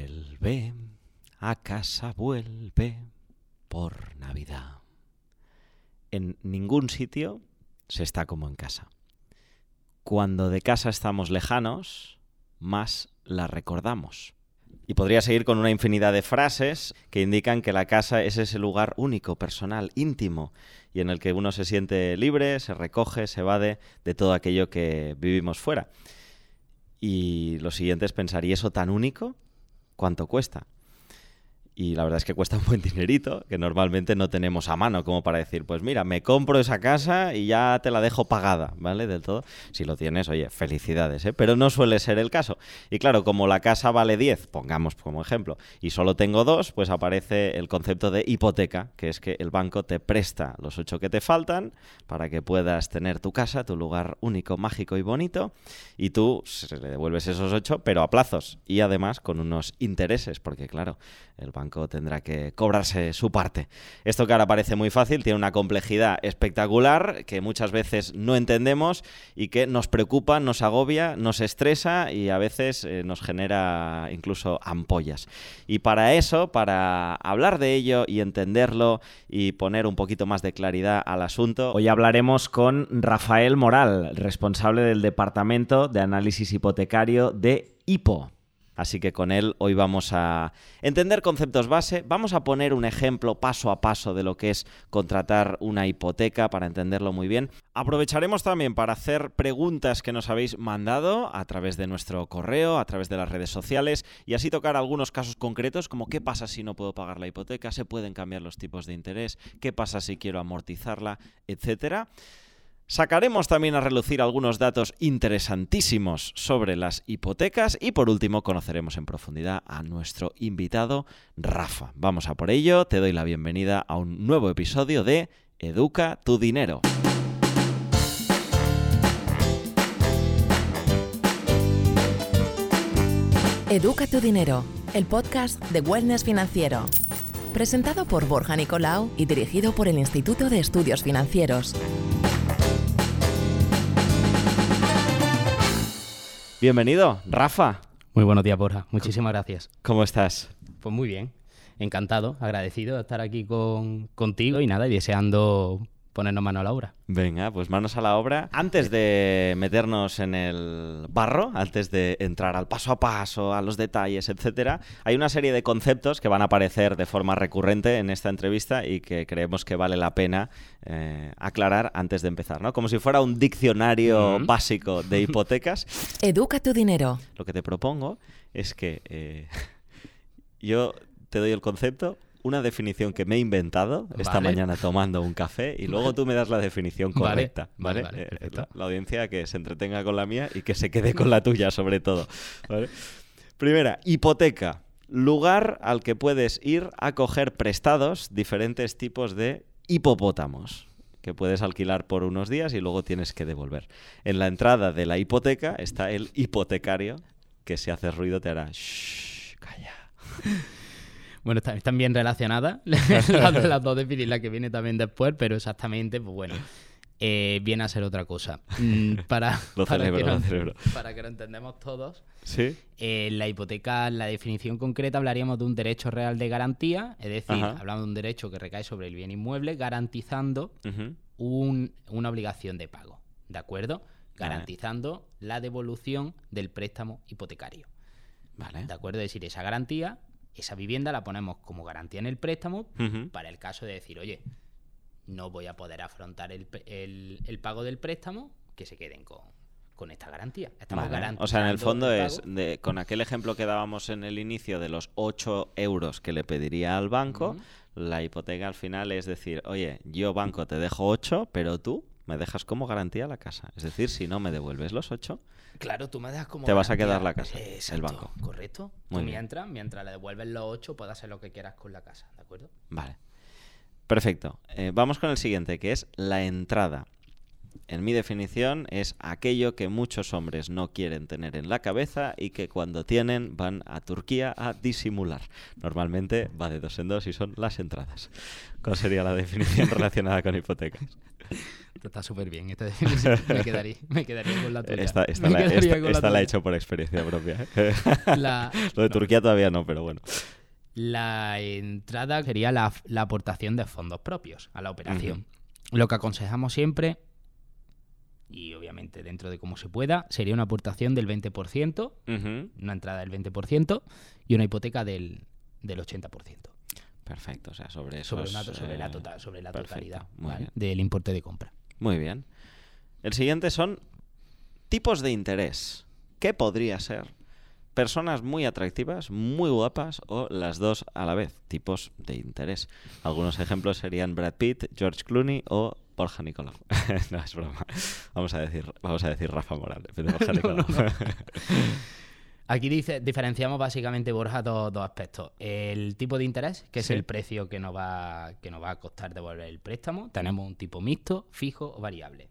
Vuelve, a casa vuelve por Navidad. En ningún sitio se está como en casa. Cuando de casa estamos lejanos, más la recordamos. Y podría seguir con una infinidad de frases que indican que la casa es ese lugar único, personal, íntimo, y en el que uno se siente libre, se recoge, se evade de todo aquello que vivimos fuera. Y lo siguiente es pensar, ¿y eso tan único? ¿Cuánto cuesta? Y la verdad es que cuesta un buen dinerito, que normalmente no tenemos a mano como para decir, pues mira, me compro esa casa y ya te la dejo pagada, ¿vale? Del todo. Si lo tienes, oye, felicidades, ¿eh? Pero no suele ser el caso. Y claro, como la casa vale 10, pongamos como ejemplo, y solo tengo dos, pues aparece el concepto de hipoteca, que es que el banco te presta los ocho que te faltan para que puedas tener tu casa, tu lugar único, mágico y bonito, y tú se le devuelves esos ocho, pero a plazos y además con unos intereses, porque claro, el banco tendrá que cobrarse su parte. Esto que ahora parece muy fácil tiene una complejidad espectacular que muchas veces no entendemos y que nos preocupa, nos agobia, nos estresa y a veces eh, nos genera incluso ampollas. Y para eso, para hablar de ello y entenderlo y poner un poquito más de claridad al asunto, hoy hablaremos con Rafael Moral, responsable del Departamento de Análisis Hipotecario de HIPO. Así que con él hoy vamos a entender conceptos base, vamos a poner un ejemplo paso a paso de lo que es contratar una hipoteca para entenderlo muy bien. Aprovecharemos también para hacer preguntas que nos habéis mandado a través de nuestro correo, a través de las redes sociales y así tocar algunos casos concretos como qué pasa si no puedo pagar la hipoteca, se pueden cambiar los tipos de interés, qué pasa si quiero amortizarla, etcétera. Sacaremos también a relucir algunos datos interesantísimos sobre las hipotecas y por último conoceremos en profundidad a nuestro invitado Rafa. Vamos a por ello, te doy la bienvenida a un nuevo episodio de Educa tu dinero. Educa tu dinero, el podcast de Wellness Financiero. Presentado por Borja Nicolau y dirigido por el Instituto de Estudios Financieros. Bienvenido, Rafa. Muy buenos días, Borja. Muchísimas gracias. ¿Cómo estás? Pues muy bien. Encantado, agradecido de estar aquí con, contigo y nada, y deseando ponernos mano a la obra. Venga, pues manos a la obra. Antes de meternos en el barro, antes de entrar al paso a paso, a los detalles, etcétera, hay una serie de conceptos que van a aparecer de forma recurrente en esta entrevista y que creemos que vale la pena eh, aclarar antes de empezar, ¿no? Como si fuera un diccionario básico de hipotecas. Educa tu dinero. Lo que te propongo es que eh, yo te doy el concepto, una definición que me he inventado esta mañana tomando un café y luego tú me das la definición correcta, ¿vale? Eh, la, audiencia que se entretenga con la mía y que se quede con la tuya sobre todo, Primera, hipoteca. Lugar al que puedes ir a coger prestados diferentes tipos de hipopótamos que puedes alquilar por unos días y luego tienes que devolver. En la entrada de la hipoteca está el hipotecario que si hace ruido te hará shh, calla. Bueno, están, bien relacionadas las, dos de la que viene también después, pero exactamente, pues bueno, eh, viene a ser otra cosa. Mm, para, para, que lo, para que lo entendamos todos, ¿Sí? Eh, la hipoteca, la definición concreta, hablaríamos de un derecho real de garantía, es decir, hablamos de un derecho que recae sobre el bien inmueble, garantizando una obligación de pago, ¿de acuerdo? Garantizando la devolución del préstamo hipotecario. Vale. ¿De acuerdo? Es decir, esa garantía esa vivienda la ponemos como garantía en el préstamo para el caso de decir, oye, no voy a poder afrontar el, pago del préstamo, que se queden con, esta garantía. O sea, en el fondo es, con aquel ejemplo que dábamos en el inicio de los 8 euros que le pediría al banco, la hipoteca al final es decir, oye, yo banco te dejo 8, pero tú me dejas como garantía la casa. Es decir, si no me devuelves los 8, Claro, tú me das como. Te vas a quedar la casa, el banco. Correcto. mientras, mientras le devuelves los 8, puedes hacer lo que quieras con la casa, ¿de acuerdo? Vale. Perfecto. Eh, vamos con el siguiente, que es la entrada. En mi definición es aquello que muchos hombres no quieren tener en la cabeza y que cuando tienen van a Turquía a disimular. Normalmente va de dos en dos y son las entradas. ¿Cuál sería la definición relacionada con hipotecas? Está súper bien. me, quedaría, me quedaría con la tuya. Esta, la, he hecho por experiencia propia. ¿eh? Lo de Turquía todavía no, pero bueno. La entrada sería la, aportación de fondos propios a la operación. Lo que aconsejamos siempre, y obviamente dentro de cómo se pueda, sería una aportación del 20%, una entrada del 20% y una hipoteca del, del 80%. Perfecto, o sea, sobre eso. Sobre, la, eh, tota-, sobre la totalidad del importe de compra. Muy bien. El siguiente son tipos de interés. ¿Qué podría ser? Personas muy atractivas, muy guapas o las dos a la vez, tipos de interés. Algunos ejemplos serían Brad Pitt, George Clooney o Borja Nicolau. no, es broma. Vamos a decir, vamos a decir Rafa Morales. Borja Nicolau. Aquí dice, diferenciamos básicamente, Borja, dos, aspectos. El tipo de interés, que es el precio que nos, va, que nos va a costar devolver el préstamo. Tenemos un tipo mixto, fijo o variable.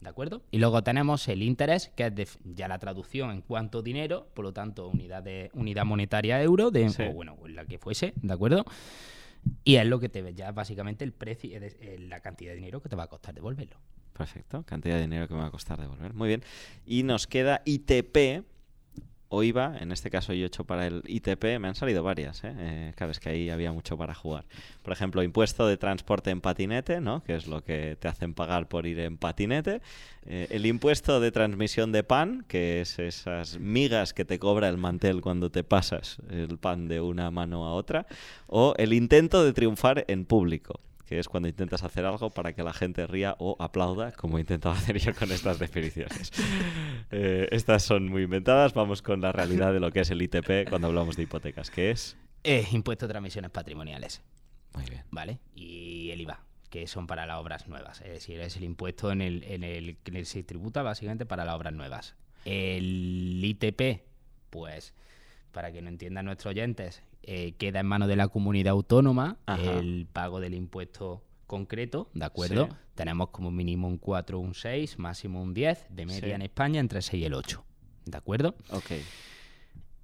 ¿De acuerdo? Y luego tenemos el interés, que es ya la traducción en cuanto dinero, por lo tanto, unidad, de, unidad monetaria euro, de, o bueno, la que fuese, ¿de acuerdo? Y es lo que te ve ya básicamente el precio, la cantidad de dinero que te va a costar devolverlo. Perfecto, cantidad de dinero que me va a costar devolver. Muy bien. Y nos queda ITP, o IVA, en este caso yo he hecho para el ITP, me han salido varias, ¿eh? ¿eh? que ahí había mucho para jugar. Por ejemplo, impuesto de transporte en patinete, ¿no? que es lo que te hacen pagar por ir en patinete. Eh, el impuesto de transmisión de pan, que es esas migas que te cobra el mantel cuando te pasas el pan de una mano a otra. O el intento de triunfar en público que es cuando intentas hacer algo para que la gente ría o aplauda, como he intentado hacer yo con estas definiciones. Eh, estas son muy inventadas, vamos con la realidad de lo que es el ITP cuando hablamos de hipotecas, que es... Eh, impuesto de transmisiones patrimoniales. Muy bien. ¿Vale? Y el IVA, que son para las obras nuevas. Es decir, es el impuesto en el, en el que se tributa básicamente para las obras nuevas. El ITP, pues, para que no entiendan nuestros oyentes, eh, queda en manos de la comunidad autónoma el pago del impuesto concreto, ¿de acuerdo? Tenemos como mínimo un 4, un 6, máximo un 10, de media en España entre el 6 y el 8, ¿de acuerdo? Ok.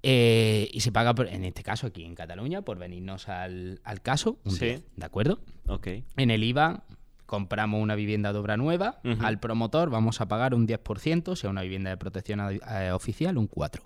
Eh, y se paga, en este caso aquí en Cataluña, por venirnos al, caso, un 10, ¿de acuerdo? Ok. En el IVA compramos una vivienda de obra nueva, al promotor vamos a pagar un 10%, sea una vivienda de protección eh, oficial, un 4%.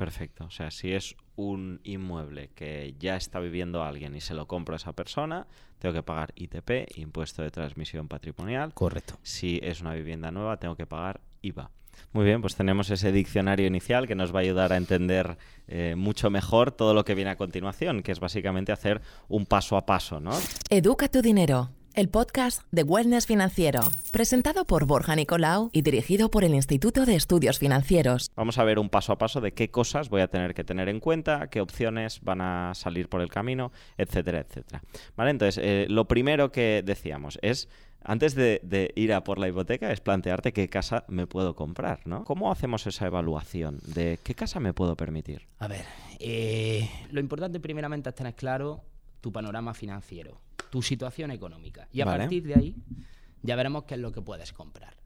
Perfecto. O sea, si es un inmueble que ya está viviendo alguien y se lo compro a esa persona, tengo que pagar ITP, impuesto de transmisión patrimonial. Correcto. Si es una vivienda nueva, tengo que pagar IVA. Muy bien, pues tenemos ese diccionario inicial que nos va a ayudar a entender eh, mucho mejor todo lo que viene a continuación, que es básicamente hacer un paso a paso, ¿no? Educa tu dinero el podcast de Wellness Financiero, presentado por Borja Nicolau y dirigido por el Instituto de Estudios Financieros. Vamos a ver un paso a paso de qué cosas voy a tener que tener en cuenta, qué opciones van a salir por el camino, etcétera, etcétera. Vale, entonces, eh, lo primero que decíamos es antes de, ir a por la hipoteca es plantearte qué casa me puedo comprar, ¿no? ¿Cómo hacemos esa evaluación de qué casa me puedo permitir? A ver, eh, lo importante primeramente es tener claro tu panorama financiero tu situación económica. Y a partir de ahí ya veremos qué es lo que puedes comprar.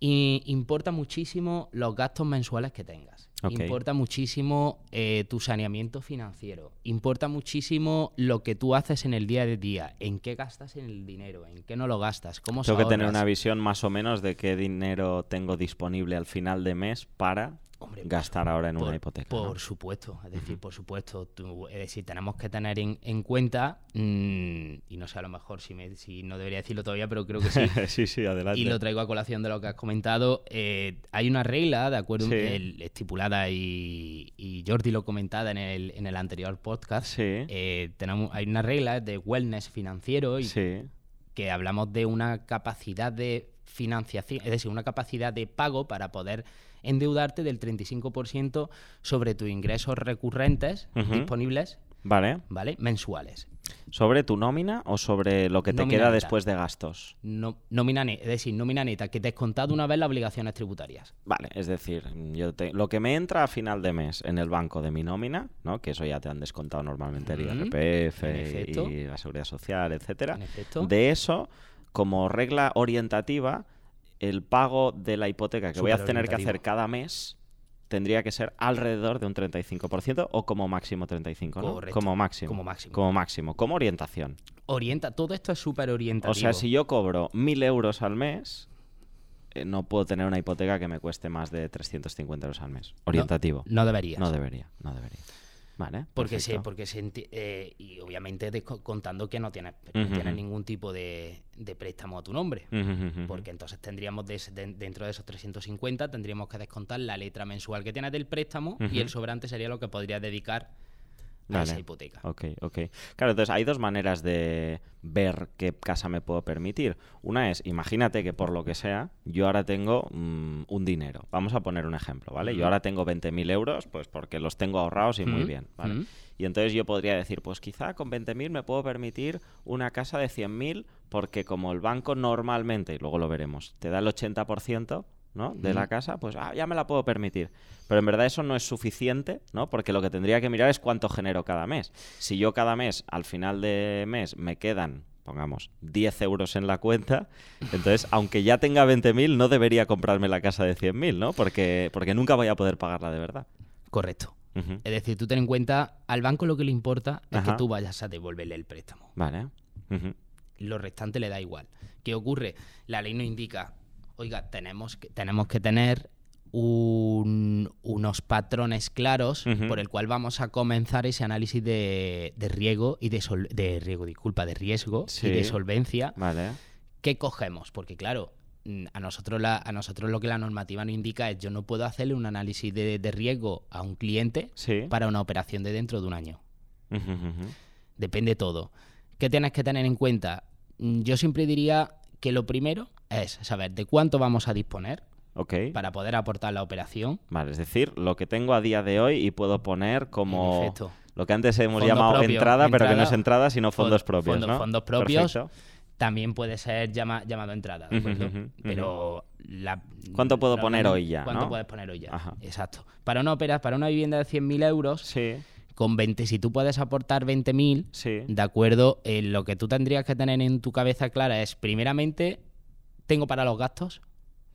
Y importa muchísimo los gastos mensuales que tengas. Importa muchísimo eh, tu saneamiento financiero. Importa muchísimo lo que tú haces en el día de día. En qué gastas en el dinero, en qué no lo gastas, cómo Tengo que tener una visión más o menos de qué dinero tengo disponible al final de mes para gastar ahora en una hipoteca. Por supuesto, es decir, por supuesto, es decir, tenemos que tener en, cuenta, mm, y no sé a lo mejor si, me, si no debería decirlo todavía, pero creo que sí. sí, sí, adelante. Y lo traigo a colación de lo que has comentado. Eh, hay una regla, de acuerdo, estipulada y, y, Jordi lo comentaba en el, en el anterior podcast. Sí. Eh, tenemos, hay una regla de wellness financiero y que hablamos de una capacidad de financiación, es decir, una capacidad de pago para poder endeudarte del 35% sobre tus ingresos recurrentes disponibles vale. ¿vale? mensuales. ¿Sobre tu nómina o sobre lo que te queda después de gastos? No, nómina es decir, nómina neta, que te has contado una vez las obligaciones tributarias. Vale, es decir, yo lo que me entra a final de mes en el banco de mi nómina, ¿no? que eso ya te han descontado normalmente el IRPF y la Seguridad Social, etcétera. De eso, como regla orientativa, el pago de la hipoteca que voy a tener que hacer cada mes tendría que ser alrededor de un 35% o como máximo 35%, ¿no? Correcto. Como máximo. Como máximo. Como máximo, como orientación. Orienta, todo esto es súper orientativo. O sea, si yo cobro 1.000 euros al mes, eh, no puedo tener una hipoteca que me cueste más de 350 euros al mes. Orientativo. No deberías. No debería, no debería. Vale. Porque perfecto. porque se eh, y obviamente contando que no tienes, no tienes ningún tipo de, de préstamo a tu nombre. Porque entonces tendríamos de dentro de esos 350 tendríamos que descontar la letra mensual que tienes del préstamo y el sobrante sería lo que podrías dedicar a Vale. esa hipoteca. Ok, ok. Claro, entonces hay dos maneras de ver qué casa me puedo permitir. Una es, imagínate que por lo que sea, yo ahora tengo mm, un dinero. Vamos a poner un ejemplo, ¿vale? Yo ahora tengo 20.000 euros, pues porque los tengo ahorrados y muy bien, ¿vale? Y entonces yo podría decir, pues quizá con 20.000 me puedo permitir una casa de 100.000 porque como el banco normalmente, y luego lo veremos, te da el 80%, ¿no? De la casa, pues ah, ya me la puedo permitir. Pero en verdad eso no es suficiente, ¿no? Porque lo que tendría que mirar es cuánto genero cada mes. Si yo cada mes, al final de mes, me quedan, pongamos, 10 euros en la cuenta, entonces, aunque ya tenga 20.000, no debería comprarme la casa de 100.000, ¿no? Porque, porque nunca voy a poder pagarla de verdad. Correcto. Es decir, tú ten en cuenta, al banco lo que le importa es Ajá. que tú vayas a devolverle el préstamo. Vale. Lo restante le da igual. ¿Qué ocurre? La ley nos indica, oiga, tenemos que, tenemos que tener un- unos patrones claros por el cual vamos a comenzar ese análisis de, de riesgo y de, sol- de riesgo, disculpa, de riesgo Sí. y de solvencia. Vale. ¿Qué cogemos? Porque claro, mm, a nosotros, la- a nosotros lo que la normativa nos indica es yo no puedo hacerle un análisis de, de riesgo a un cliente Sí. para una operación de dentro de un año. Ujú, ujú. Depende todo. ¿Qué tienes que tener en cuenta? Mm, Yo siempre diría que lo primero es saber de cuánto vamos a disponer para poder aportar la operación. Vale, es decir, lo que tengo a día de hoy y puedo poner como lo que antes hemos Fondo llamado propio, entrada, pero que no es entrada, sino fondos fon- propios, fondos propios, Perfecto. También puede ser llama- llamado entrada, ¿de acuerdo? Pero la- ¿Cuánto puedo la- poner hoy ya, ¿Cuánto no? puedes poner hoy ya? Ajá. Exacto. Para una, opera, para una vivienda de 100.000 euros, Sí, con 20, si tú puedes aportar 20.000, sí. de acuerdo, eh, lo que tú tendrías que tener en tu cabeza clara es, primeramente, ¿tengo para los gastos?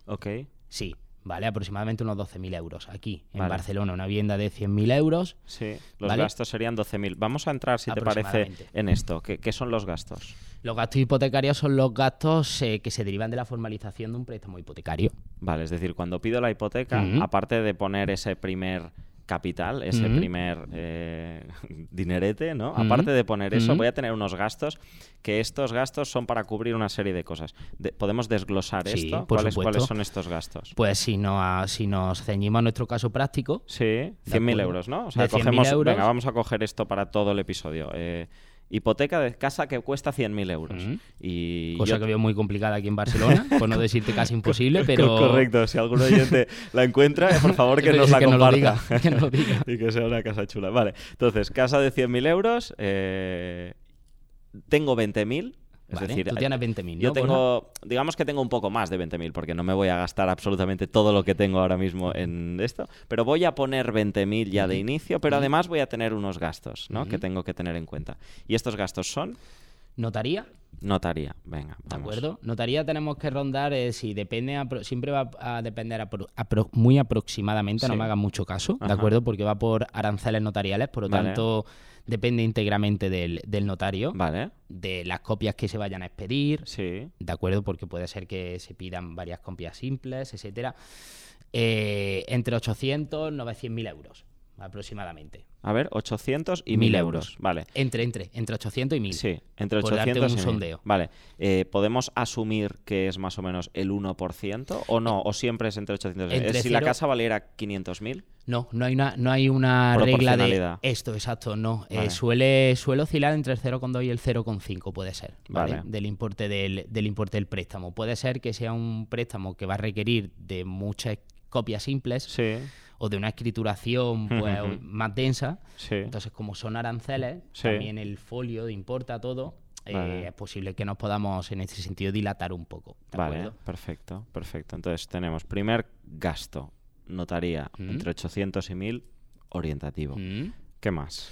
Ok. Sí, vale, aproximadamente unos 12.000 euros. Aquí, en Vale. Barcelona, una vivienda de 100.000 euros. Sí, los ¿Vale? gastos serían 12.000. Vamos a entrar, si te parece, en esto. ¿Qué, qué son los gastos? Los gastos hipotecarios son los gastos eh, que se derivan de la formalización de un préstamo hipotecario. Vale, es decir, cuando pido la hipoteca, aparte de poner ese primer capital, ese primer eh, dinerete, ¿no? Aparte de poner eso, voy a tener unos gastos que estos gastos son para cubrir una serie de cosas. De- ¿Podemos desglosar Sí, esto? por ¿Cuáles, supuesto. ¿Cuáles son estos gastos? Pues si, no, si nos ceñimos a nuestro caso práctico, Sí, 100.000 acuerdo. euros, ¿no? O sea, De 100.000 cogemos. euros. Venga, vamos a coger esto para todo el episodio. Eh, hipoteca de casa que cuesta 100.000 euros. Y cosa yo- que veo muy complicada aquí en Barcelona, por no decirte casi imposible, pero... Correcto, si algún oyente la encuentra, eh, por favor que nos la que comparta. diga, que lo diga. y que sea una casa chula. Vale, entonces, casa de 100.000 euros, eh, tengo 20.000. Es Vale, decir, tú tienes 20.000, yo ¿no, Borja? tengo, digamos que tengo un poco más de 20.000 porque no me voy a gastar absolutamente todo lo que tengo ahora mismo en esto, pero voy a poner 20.000 ya de inicio, pero además voy a tener unos gastos, ¿no? Que tengo que tener en cuenta. Y estos gastos son Notaría, notaría. Venga, ¿de acuerdo? Notaría tenemos que rondar, eh, si depende, siempre va a depender apro- muy aproximadamente, no me hagan mucho caso, ¿de acuerdo? Porque va por aranceles notariales, por lo Vale. tanto depende íntegramente del, del notario, Vale, de las copias que se vayan a expedir, sí. ¿de acuerdo? Porque puede ser que se pidan varias copias simples, etcétera. Eh, entre 800 y 900 mil euros, aproximadamente. A ver, 800 y 1000 1000 euros. euros. Vale. Entre, entre, entre 800 y 1000. Sí, entre Por darte 800 un y 1000. sondeo. Vale. Eh, ¿Podemos asumir que es más o menos el 1% o no? ¿O siempre es entre 800 y 1000? Entre si la cero- casa valiera 500.000, No, no hay una, no hay una regla de esto, exacto, no. Eh, Vale. suele, suele oscilar entre el 0,2 y el 0,5 puede ser, ¿vale? Vale. Del importe del, del importe del préstamo. Puede ser que sea un préstamo que va a requerir de muchas copias simples sí, o de una escrituración pues, más densa. sí. Entonces, como son aranceles, Sí. también el folio importa todo, eh, es posible que nos podamos en ese sentido dilatar un poco. ¿de Vale, acuerdo? perfecto, perfecto. Entonces tenemos primer gasto, notaría, Mm. entre 800 y 1000, orientativo. Mm. ¿Qué más?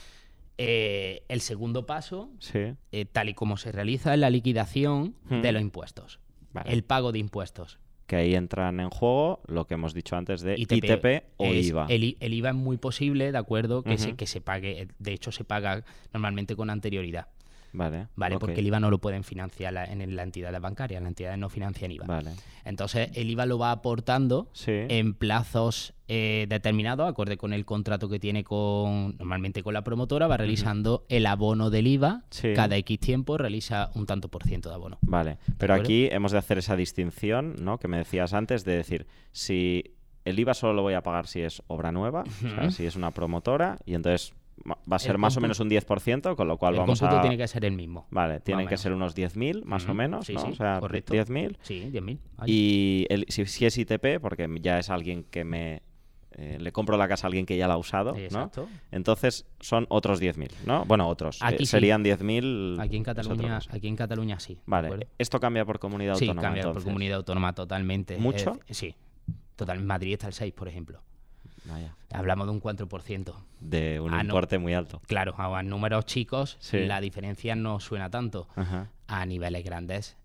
Eh, el segundo paso Sí, eh, tal y como se realiza en la liquidación Hmm. de los impuestos. vale. El pago de impuestos. Que ahí entran en juego lo que hemos dicho antes de ITP, o IVA. El, IVA es muy posible, ¿de acuerdo? Que, se, que se pague, de hecho se paga normalmente con anterioridad. Vale. Vale, porque el IVA no lo pueden financiar en la entidad bancaria, la entidad no financian IVA. Vale. Entonces, el IVA lo va aportando en plazos eh, determinados, acorde con el contrato que tiene con normalmente con la promotora, va realizando el abono del IVA. Cada X tiempo realiza un tanto por ciento de abono. Vale, pero aquí hemos de hacer esa distinción, ¿no? Que me decías antes, de decir, si el IVA solo lo voy a pagar si es obra nueva, si es una promotora, y entonces va a ser más o menos un 10%, con lo cual vamos a... tiene que ser el mismo. Vale, tienen que ser unos 10.000 más o menos, ¿no? o sea, 10.000. Sí, 10.000. Y si, si, es ITP, porque ya es alguien que me... Eh, le compro la casa a alguien que ya la ha usado, ¿no? Entonces son otros 10.000, ¿no? Bueno, otros. Eh, aquí serían 10.000... Aquí en Cataluña, aquí en Cataluña sí. Vale. ¿Esto cambia por comunidad autónoma? Sí, cambia por comunidad autónoma totalmente. ¿Mucho? sí. Total, Madrid está el 6, por ejemplo. Hablamos de un 4%. De un importe muy alto. Claro, a números chicos la diferencia no suena tanto. A niveles grandes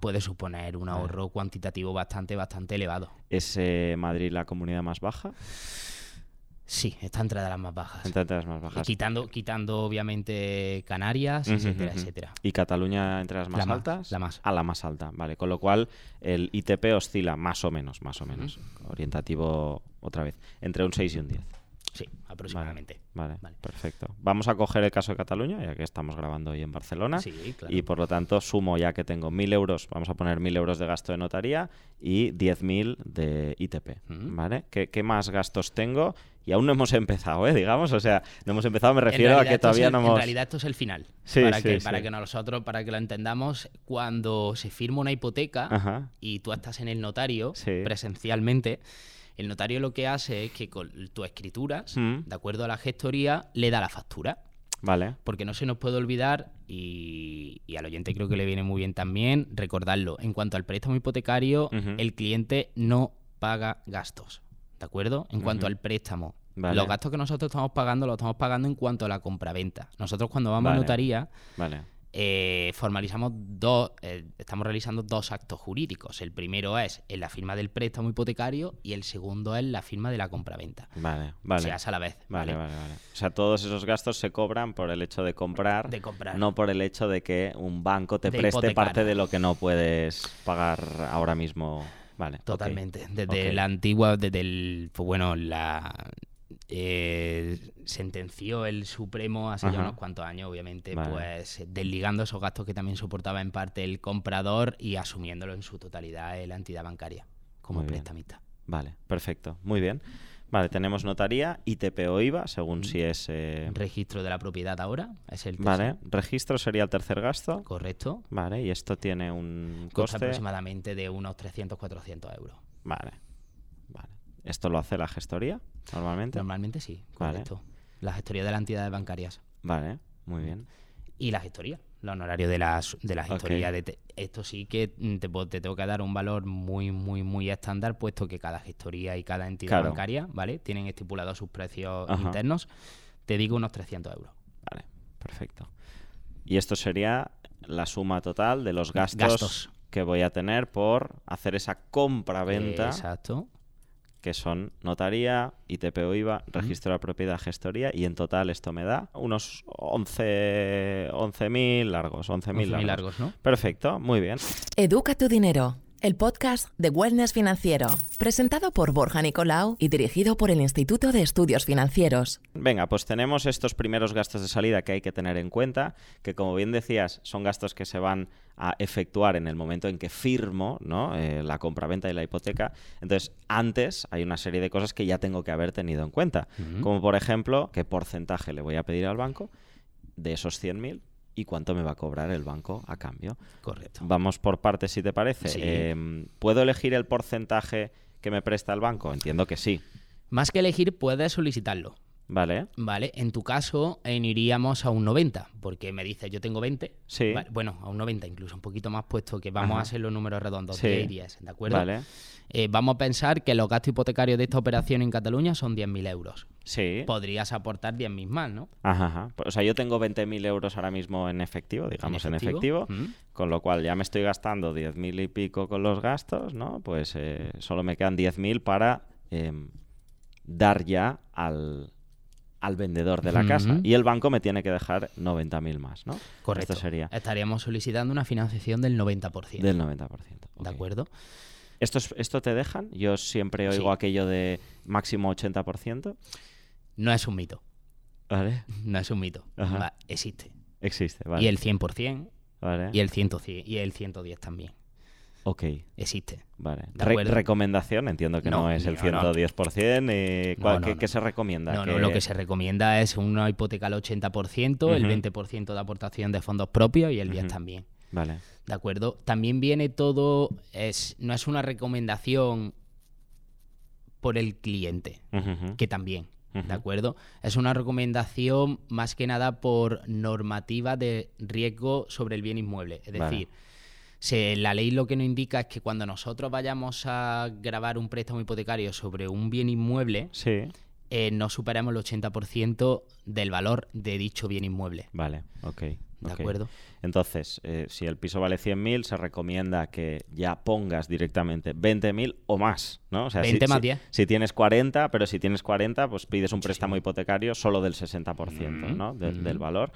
puede suponer un ahorro cuantitativo bastante, bastante elevado. ¿Es eh, Madrid la comunidad más baja? Sí, está entre las más bajas. Entre las más bajas. quitando, quitando obviamente Canarias, etcétera, etcétera. ¿Y Cataluña entre las más altas? la más. A la más alta, vale. Con lo cual el ITP oscila más o menos, más o menos. Orientativo otra vez. Entre un 6 y un 10. Sí, aproximadamente. Vale, perfecto. Vamos a coger el caso de Cataluña, ya que estamos grabando hoy en Barcelona. Y por lo tanto sumo ya que tengo 1.000 euros, vamos a poner 1.000 euros de gasto de notaría y 10.000 de ITP. ¿Vale? ¿Qué, ¿Qué, más gastos tengo? Y aún no hemos empezado, ¿eh? digamos. O sea, no hemos empezado, me refiero a que todavía no hemos. En realidad esto es el final. Sí, para que, para que nosotros, para que lo entendamos, cuando se firma una hipoteca y tú estás en el notario presencialmente el notario lo que hace es que con tus escrituras, mm. de acuerdo a la gestoría, le da la factura. Vale. Porque no se nos puede olvidar, y, al oyente creo que le viene muy bien también, recordarlo. En cuanto al préstamo hipotecario, el cliente no paga gastos. ¿De acuerdo? En cuanto al préstamo. Los gastos que nosotros estamos pagando los estamos pagando en cuanto a la compraventa. Nosotros cuando vamos a notaría, vale. Eh, formalizamos dos, eh, estamos realizando dos actos jurídicos. El primero es en la firma del préstamo hipotecario y el segundo es la firma de la compraventa. Vale, vale. O sea, a la vez. Vale, vale, vale, O sea, todos esos gastos se cobran por el hecho de comprar, de comprar. no por el hecho de que un banco te preste parte de lo que no puedes pagar ahora mismo. Vale. Totalmente. Desde la antigua, desde el, pues bueno, la eh, sentenció el Supremo hace ya unos cuantos años, obviamente, pues desligando esos gastos que también soportaba en parte el comprador y asumiéndolo en su totalidad la entidad bancaria como prestamista. Vale, perfecto, muy bien. Vale, tenemos notaría, ITP o IVA, según si es... Eh, registro de la propiedad ahora, es el Vale, registro sería el tercer gasto. Correcto. Vale, y esto tiene un coste... aproximadamente de unos 300-400 euros. Vale, ¿Esto lo hace la gestoría normalmente? Normalmente sí, correcto. La gestoría de las entidades bancarias. Vale, muy bien. Y la gestoría, los honorarios de la, de la gestoría. De esto sí que te, te, tengo que dar un valor muy, muy, muy estándar, puesto que cada gestoría y cada entidad bancaria, ¿vale? Tienen estipulados sus precios internos. Te digo unos 300 euros. Vale, perfecto. Y esto sería la suma total de los gastos, que voy a tener por hacer esa compra-venta. Exacto que son notaría, ITP o IVA, registro de propiedad, gestoría, y en total esto me da unos 11.000 11 largos, 11.000 11 largos. largos, ¿no? Perfecto, muy bien. Educa tu dinero, el podcast de Wellness Financiero, presentado por Borja Nicolau y dirigido por el Instituto de Estudios Financieros. Venga, pues tenemos estos primeros gastos de salida que hay que tener en cuenta, que como bien decías, son gastos que se van a efectuar en el momento en que firmo ¿no? Eh, la compraventa y la hipoteca. Entonces, antes hay una serie de cosas que ya tengo que haber tenido en cuenta, como por ejemplo, qué porcentaje le voy a pedir al banco de esos 100.000 y cuánto me va a cobrar el banco a cambio. Correcto. Vamos por partes, si te parece. Em, ¿Puedo elegir el porcentaje que me presta el banco? Entiendo que sí. Más que elegir, puedes solicitarlo. Vale. Vale, en tu caso en iríamos a un 90, porque me dices yo tengo 20. Sí. Vale, bueno, a un 90 incluso, un poquito más puesto que vamos Ajá. a hacer los números redondos, Sí. 10 y 10, ¿de acuerdo? Vale. Eh, vamos a pensar que los gastos hipotecarios de esta operación en Cataluña son 10.000 euros. Sí. Podrías aportar 10.000 más, ¿no? Ajá, ajá. O sea, yo tengo 20.000 euros ahora mismo en efectivo, digamos en efectivo, Mm. con lo cual ya me estoy gastando 10.000 y pico con los gastos, ¿no? Pues eh, solo me quedan 10.000 para em, dar ya al, al vendedor de la casa. Y el banco me tiene que dejar 90.000 más, ¿no? Correcto. Esto sería Estaríamos solicitando una financiación del 90%. del 90%. ¿De ok. acuerdo? ¿Esto, es- ¿Esto te dejan? Yo siempre oigo Sí. aquello de máximo 80%. No es un mito. ¿Vale? No es un mito. Va, existe. Existe, ¿vale? Y el 100% ¿Vale? y el 100, y el 110 también. Ok, Existe. vale. ¿De Re- recomendación, entiendo que no, No, es el no, no. 110%. y ¿cuál- No, qué, no, qué no. se recomienda? No, no, Que- lo que se recomienda es una hipoteca al 80%, el Ujú. 20% de aportación de fondos propios y el 10 Ujú. también. Vale. ¿De acuerdo? También viene todo, es, no es una recomendación por el cliente, que también. ¿de acuerdo? Es una recomendación más que nada por normativa de riesgo sobre el bien inmueble. Es Vale. decir, se- la ley lo que nos indica es que cuando nosotros vayamos a grabar un préstamo hipotecario sobre un bien inmueble, Sí, eh, no superemos el 80% del valor de dicho bien inmueble. vale, ok. ¿De acuerdo? Entonces, eh, si el piso vale 100.000, se recomienda que ya pongas directamente 20.000 o más, ¿no? O sea, si- 20 más si, 10. Si tienes 40, pero si tienes 40, pues pides un préstamo hipotecario solo del 60%, Ujú, ¿no? Ujú. del valor.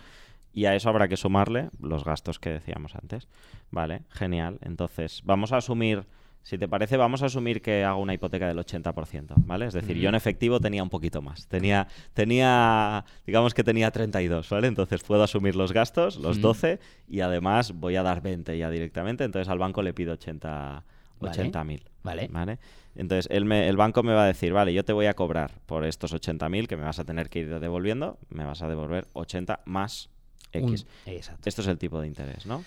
Y a eso habrá que sumarle los gastos que decíamos antes. Vale, genial. Entonces, vamos a asumir, si te parece, vamos a asumir que hago una hipoteca del 80%, ¿vale? Es decir, yo en efectivo tenía un poquito más. Tenía, tenía, digamos que tenía 32, ¿vale? Entonces puedo asumir los gastos, los Ujú. 12, y además voy a dar 20 ya directamente. Entonces al banco le pido 80 Vale. 80.000. Vale. ¿vale? Entonces él me- el banco me va a decir, vale, yo te voy a cobrar por estos 80.000 que me vas a tener que ir devolviendo, me vas a devolver 80 más Un- X. exacto. Esto es el tipo de interés, ¿no?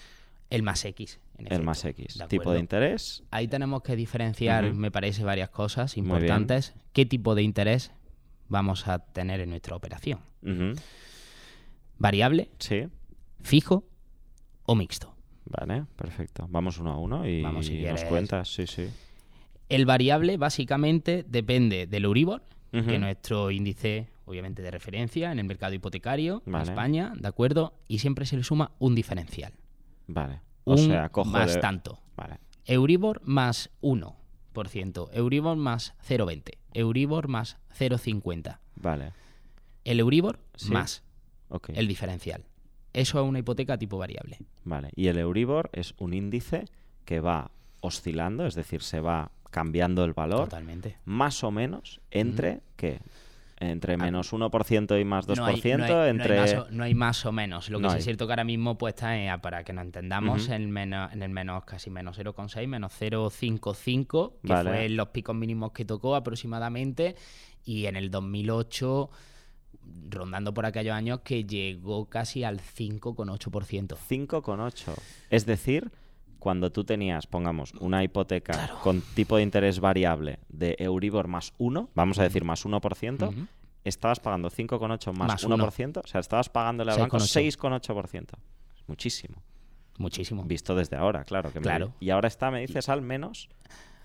El más X. en El más X. ¿De Tipo de interés. Ahí tenemos que diferenciar, me parece, varias cosas importantes. ¿Qué tipo de interés vamos a tener en nuestra operación? ¿Variable, Sí. fijo o mixto? Vale, perfecto. Vamos uno a uno y Vamos, si nos cuentas, sí, sí. El variable básicamente depende del Euribor, que es nuestro índice, obviamente, de referencia en el mercado hipotecario Vale. en España, ¿de acuerdo? Y siempre se le suma un diferencial. Vale. O un sea, cojo más de- tanto. Vale. Euribor más 1%, Euribor más 0,20, Euribor más 0,50. Vale. El Euribor Sí. más el diferencial. Eso es una hipoteca tipo variable. Vale. Y el Euribor es un índice que va oscilando, es decir, se va cambiando el valor Totalmente. más o menos entre ¿qué? Entre Ah, menos 1% y más 2%, No hay, no hay- no hay entre más o, no hay más o menos. Lo que sí es cierto que ahora mismo pues está en- para que nos entendamos Ujú. en, menos, en el menos casi menos 0,6, menos 0,55, que Vale. fue los picos mínimos que tocó aproximadamente, y en el 2008 rondando por aquellos años que llegó casi al 5,8%. 5,8. Es decir, cuando tú tenías, pongamos, una hipoteca con tipo de interés variable de Euribor más 1, vamos a decir más 1%, Ujú. estabas pagando 5,8 más, Más 1%, o sea, estabas pagándole al banco 6,8. 6,8%. Muchísimo. Muchísimo. Visto desde ahora, claro. Que me- Claro. y ahora está, me dices, al menos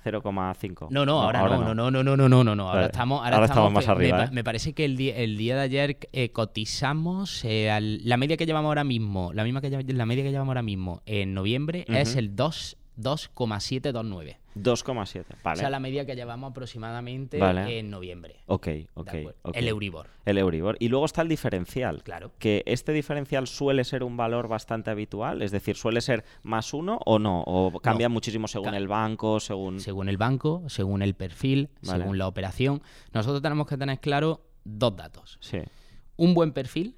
0,5. No, no, ahora, no, ahora no, no, no, no, no, no, no, no. Ahora, vale. estamos, ahora, ahora estamos, estamos, más arriba. Me, ¿eh? me parece que el día, el día de ayer eh, cotizamos eh, al, la media que llevamos ahora mismo, la misma que la media que llevamos ahora mismo en noviembre uh -huh. es el 2,729. 2,7. Vale. O sea, la media que llevamos aproximadamente Vale. en noviembre. Ok, ¿de ok. El Euribor, El Euribor. Y luego está el diferencial. claro. Que este diferencial suele ser un valor bastante habitual, es decir, suele ser más uno o no, o cambia muchísimo según Ca- el banco, según... Según el banco, según el perfil, Vale. según la operación. Nosotros tenemos que tener claro dos datos. Sí. Un buen perfil.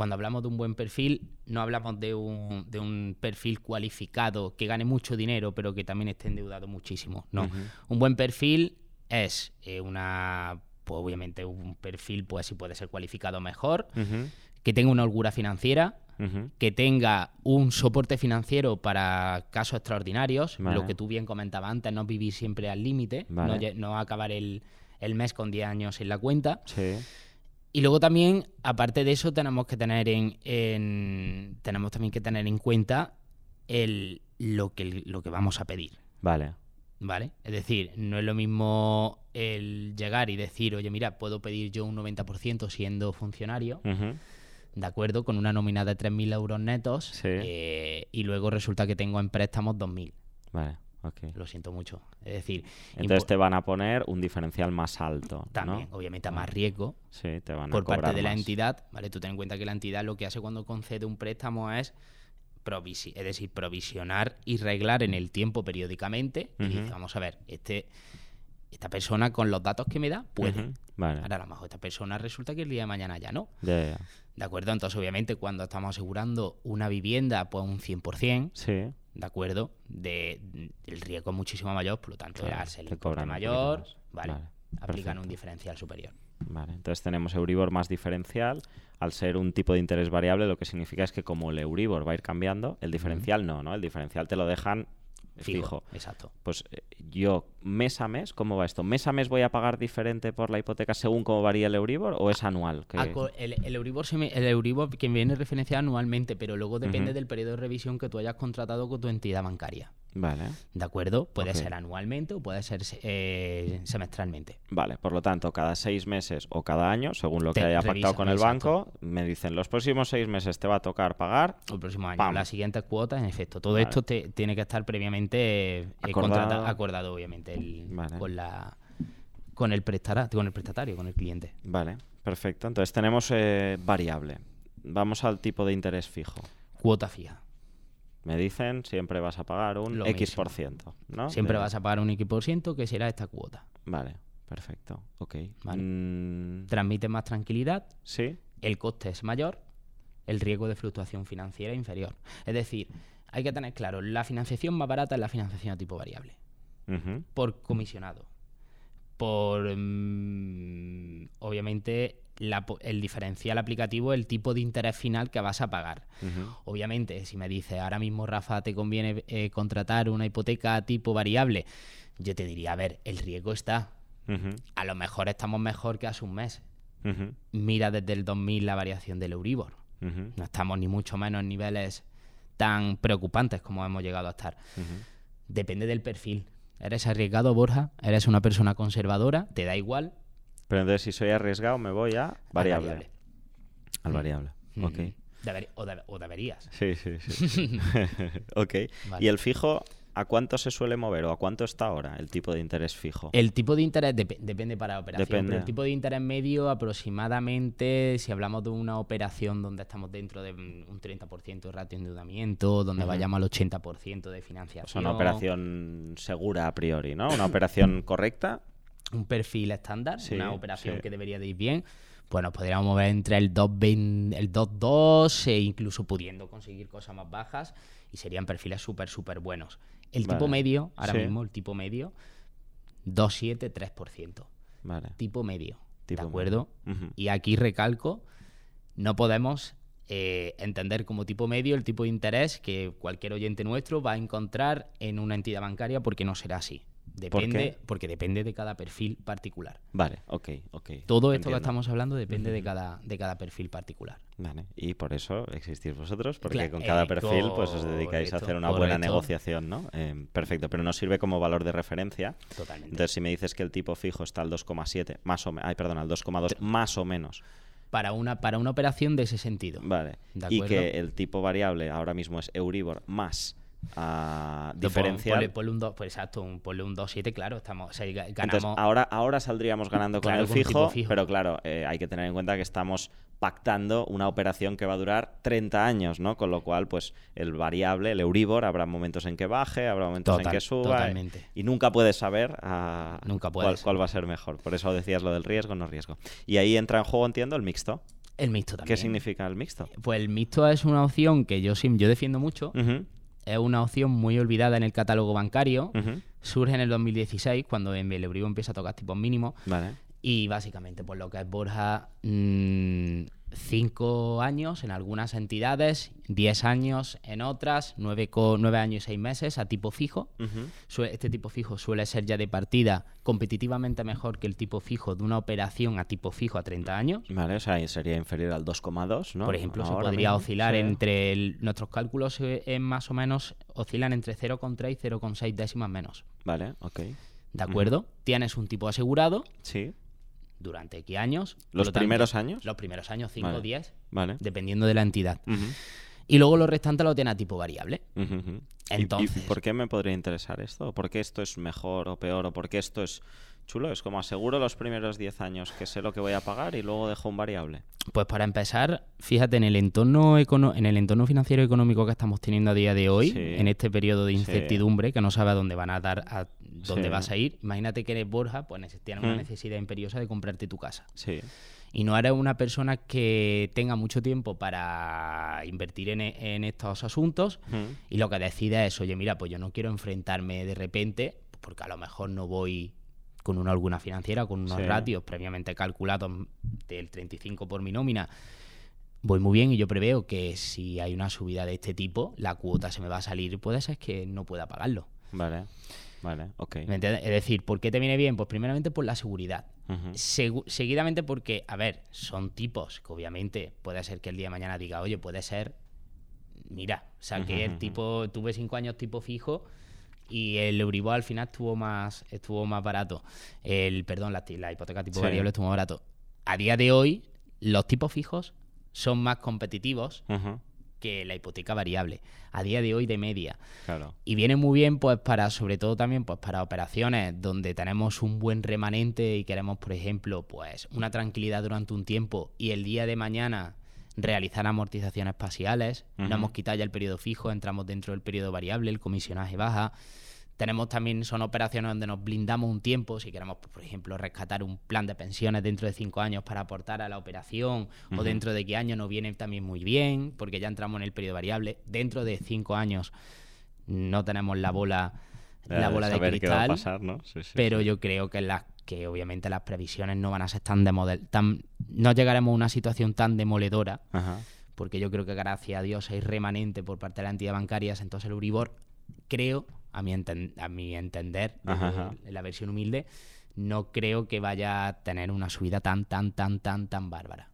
Cuando hablamos de un buen perfil, no hablamos de un, de un perfil cualificado que gane mucho dinero, pero que también esté endeudado muchísimo. No. Un buen perfil es eh, una. Pues obviamente un perfil, pues si puede ser cualificado mejor, que tenga una holgura financiera, que tenga un soporte financiero para casos extraordinarios, Vale. lo que tú bien comentabas antes, no vivir siempre al límite, Vale. no no, acabar el, el mes con 10 años en la cuenta, Sí. Y luego también, aparte de eso, tenemos que tener en, tenemos también que tener en cuenta el, lo, que, lo que vamos a pedir. Vale. ¿Vale? Es decir, no es lo mismo el llegar y decir, oye, mira, puedo pedir yo un 90% siendo funcionario, ¿de acuerdo? Con una nómina de 3.000 euros netos eh, y luego resulta que tengo en préstamos 2.000. Vale. Lo siento mucho. Es decir, entonces te van a poner un diferencial más alto. También, obviamente, a más ah. riesgo sí, te van por parte de la entidad. ¿vale? Tú ten en cuenta que la entidad lo que hace cuando concede un préstamo es es decir, provisionar y reglar en el tiempo periódicamente. Y dice, vamos a ver, este esta persona con los datos que me da puede. Ahora a lo mejor esta persona resulta que el día de mañana ya no. ¿De acuerdo? Entonces, obviamente, cuando estamos asegurando una vivienda, pues un 100%, sí. ¿De acuerdo? De, el riesgo es muchísimo mayor, por lo tanto, claro, el importe mayor, vale, aplican un diferencial superior. Vale, entonces tenemos Euribor más diferencial. Al ser un tipo de interés variable, lo que significa es que como el Euribor va a ir cambiando, el diferencial no, ¿no? El diferencial te lo dejan fijo. Exacto. Pues eh, yo, mes a mes, ¿cómo va esto? ¿Mes a mes voy a pagar diferente por la hipoteca según cómo varía el Euribor o es anual? El, Euribor el Euribor que viene referenciado anualmente, pero luego depende del periodo de revisión que tú hayas contratado con tu entidad bancaria. Vale. ¿De acuerdo? Puede ser anualmente o puede ser eh, semestralmente. Vale, por lo tanto, cada seis meses o cada año, según lo que haya pactado con el banco, me dicen los próximos seis meses te va a tocar pagar. El próximo año, las siguientes cuotas, en efecto. Todo esto te, tiene que estar previamente eh, acordado. acordado, obviamente, con la con el, prestatario, con el prestatario, con el cliente. Vale, perfecto. Entonces tenemos eh, variable. Vamos al tipo de interés fijo. Cuota fija. Me dicen, siempre vas a pagar un X por ciento, ¿no? Siempre vas a pagar un X por ciento que será esta cuota. Vale, perfecto. Ok. Mm. Transmite más tranquilidad. Sí. El coste es mayor. El riesgo de fluctuación financiera inferior. Es decir, hay que tener claro, la financiación más barata es la financiación a tipo variable. Por comisionado. Por, mm, obviamente, el diferencial aplicativo, el tipo de interés final que vas a pagar. Obviamente, si me dices, ahora mismo, Rafa, te conviene eh, contratar una hipoteca tipo variable, yo te diría, a ver, el riesgo está. A lo mejor estamos mejor que hace un mes. Mira desde el 2000 la variación del Euribor. No estamos ni mucho menos en niveles tan preocupantes como hemos llegado a estar. Depende del perfil. ¿Eres arriesgado, Borja? ¿Eres una persona conservadora? ¿Te da igual? Pero entonces, si soy arriesgado, me voy a variable. Al variable. Mm. Ok. o, deberías. Sí, sí, sí. ok. ¿Y el fijo a cuánto se suele mover o a cuánto está ahora el tipo de interés fijo? El tipo de interés depende para operación. Depende. el tipo de interés medio aproximadamente, si hablamos de una operación donde estamos dentro de un 30% de ratio de endeudamiento, donde vayamos al 80% de financiación. Es una operación segura a priori, ¿no? Una operación correcta un perfil estándar, una operación que debería de ir bien, pues nos podríamos mover entre el 2.2 el 2.2 e incluso pudiendo conseguir cosas más bajas y serían perfiles súper, súper buenos. El tipo medio, ahora mismo, el tipo medio, 2.7, 3%. Vale. Tipo medio. ¿De acuerdo? Y aquí recalco, no podemos eh, entender como tipo medio el tipo de interés que cualquier oyente nuestro va a encontrar en una entidad bancaria porque no será así. Depende, porque depende de cada perfil particular. Vale, ok, ok. Todo esto que estamos hablando depende de, cada, de cada perfil particular. Vale, y por eso existís vosotros, porque con cada perfil pues os dedicáis a hacer una buena negociación, ¿no? Eh, perfecto, pero nos sirve como valor de referencia. Totalmente. Entonces, si me dices que el tipo fijo está al 2,7, más o menos, ay, perdón, al 2,2, más o menos. Para una, para una operación de ese sentido. Vale. Y que el tipo variable ahora mismo es Euribor más a. Ponle, un 2, pues exacto, un, ponle un 2-7, claro, estamos, ganamos... ahora, ahora saldríamos ganando con el fijo, pero claro, eh, hay que tener en cuenta que estamos pactando una operación que va a durar 30 años, ¿no? Con lo cual, pues el variable, el Euribor, habrá momentos en que baje, habrá momentos en que suba. Y nunca puedes saber ah, nunca cuál, cuál, va a ser mejor. Por eso decías lo del riesgo, no riesgo. Y ahí entra en juego, entiendo, el mixto. El mixto también. ¿Qué significa el mixto? Pues el mixto es una opción que yo, yo defiendo mucho es una opción muy olvidada en el catálogo bancario. Surge en el 2016, cuando el Euribor empieza a tocar tipos mínimos. Y básicamente, por lo que es Borja, mm, 5 años en algunas entidades, 10 años en otras, 9, años y 6 meses a tipo fijo. Este tipo fijo suele ser ya de partida competitivamente mejor que el tipo fijo de una operación a tipo fijo a 30 años. Vale, o sea, sería inferior al 2,2, ¿no? Por ejemplo, se podría oscilar entre... nuestros cálculos eh, en más o menos oscilan entre 0,3 y 0,6 décimas menos. Vale, ok. ¿De acuerdo? Tienes un tipo asegurado. Sí durante qué años. ¿Los primeros años? Los primeros años, 5 o 10, vale. dependiendo de la entidad. Y luego lo restante lo tiene a tipo variable. Entonces, ¿Y, por qué me podría interesar esto? ¿Por qué esto es mejor o peor? ¿O por qué esto es chulo? Es como aseguro los primeros 10 años que sé lo que voy a pagar y luego dejo un variable. Pues para empezar, fíjate, en el entorno, en el entorno financiero y económico que estamos teniendo a día de hoy, en este periodo de incertidumbre, que no sabe a dónde van a dar, a dónde vas a ir, imagínate que eres Borja, pues tienes una mm. necesidad imperiosa de comprarte tu casa. Sí. Y no eres una persona que tenga mucho tiempo para invertir en, en estos asuntos mm. y lo que decides es, oye, mira, pues yo no quiero enfrentarme de repente, porque a lo mejor no voy con una alguna financiera, con unos ratios previamente calculados del 35 por mi nómina, voy muy bien y yo preveo que si hay una subida de este tipo, la cuota se me va a salir, puede ser que no pueda pagarlo. Vale. Vale, ok. Es decir, ¿por qué te viene bien? Pues primeramente por la seguridad. seguidamente porque, a ver, son tipos que obviamente puede ser que el día de mañana diga, oye, puede ser, mira, o sea, que el tipo, tuve cinco años tipo fijo y el Euribor al final estuvo más estuvo más barato. El perdón, la, hipoteca tipo variable estuvo más barato. A día de hoy, los tipos fijos son más competitivos que la hipoteca variable. A día de hoy de media. Claro. Y viene muy bien, pues, para, sobre todo también, pues, para operaciones donde tenemos un buen remanente y queremos, por ejemplo, pues, una tranquilidad durante un tiempo y el día de mañana realizar amortizaciones parciales. No hemos quitado ya el periodo fijo, entramos dentro del periodo variable, el comisionaje baja. Tenemos también, son operaciones donde nos blindamos un tiempo, si queremos, pues, por ejemplo, rescatar un plan de pensiones dentro de cinco años para aportar a la operación, o dentro de qué año nos viene también muy bien, porque ya entramos en el periodo variable. Dentro de cinco años no tenemos la bola, la bola de cristal, pero yo creo que las que obviamente las previsiones no van a ser tan de tan no llegaremos a una situación tan demoledora, porque yo creo que gracias a Dios hay remanente por parte de las entidades bancarias, entonces el Uribor creo a mi, a mi entender, en la versión humilde, no creo que vaya a tener una subida tan, tan, tan, tan, tan bárbara.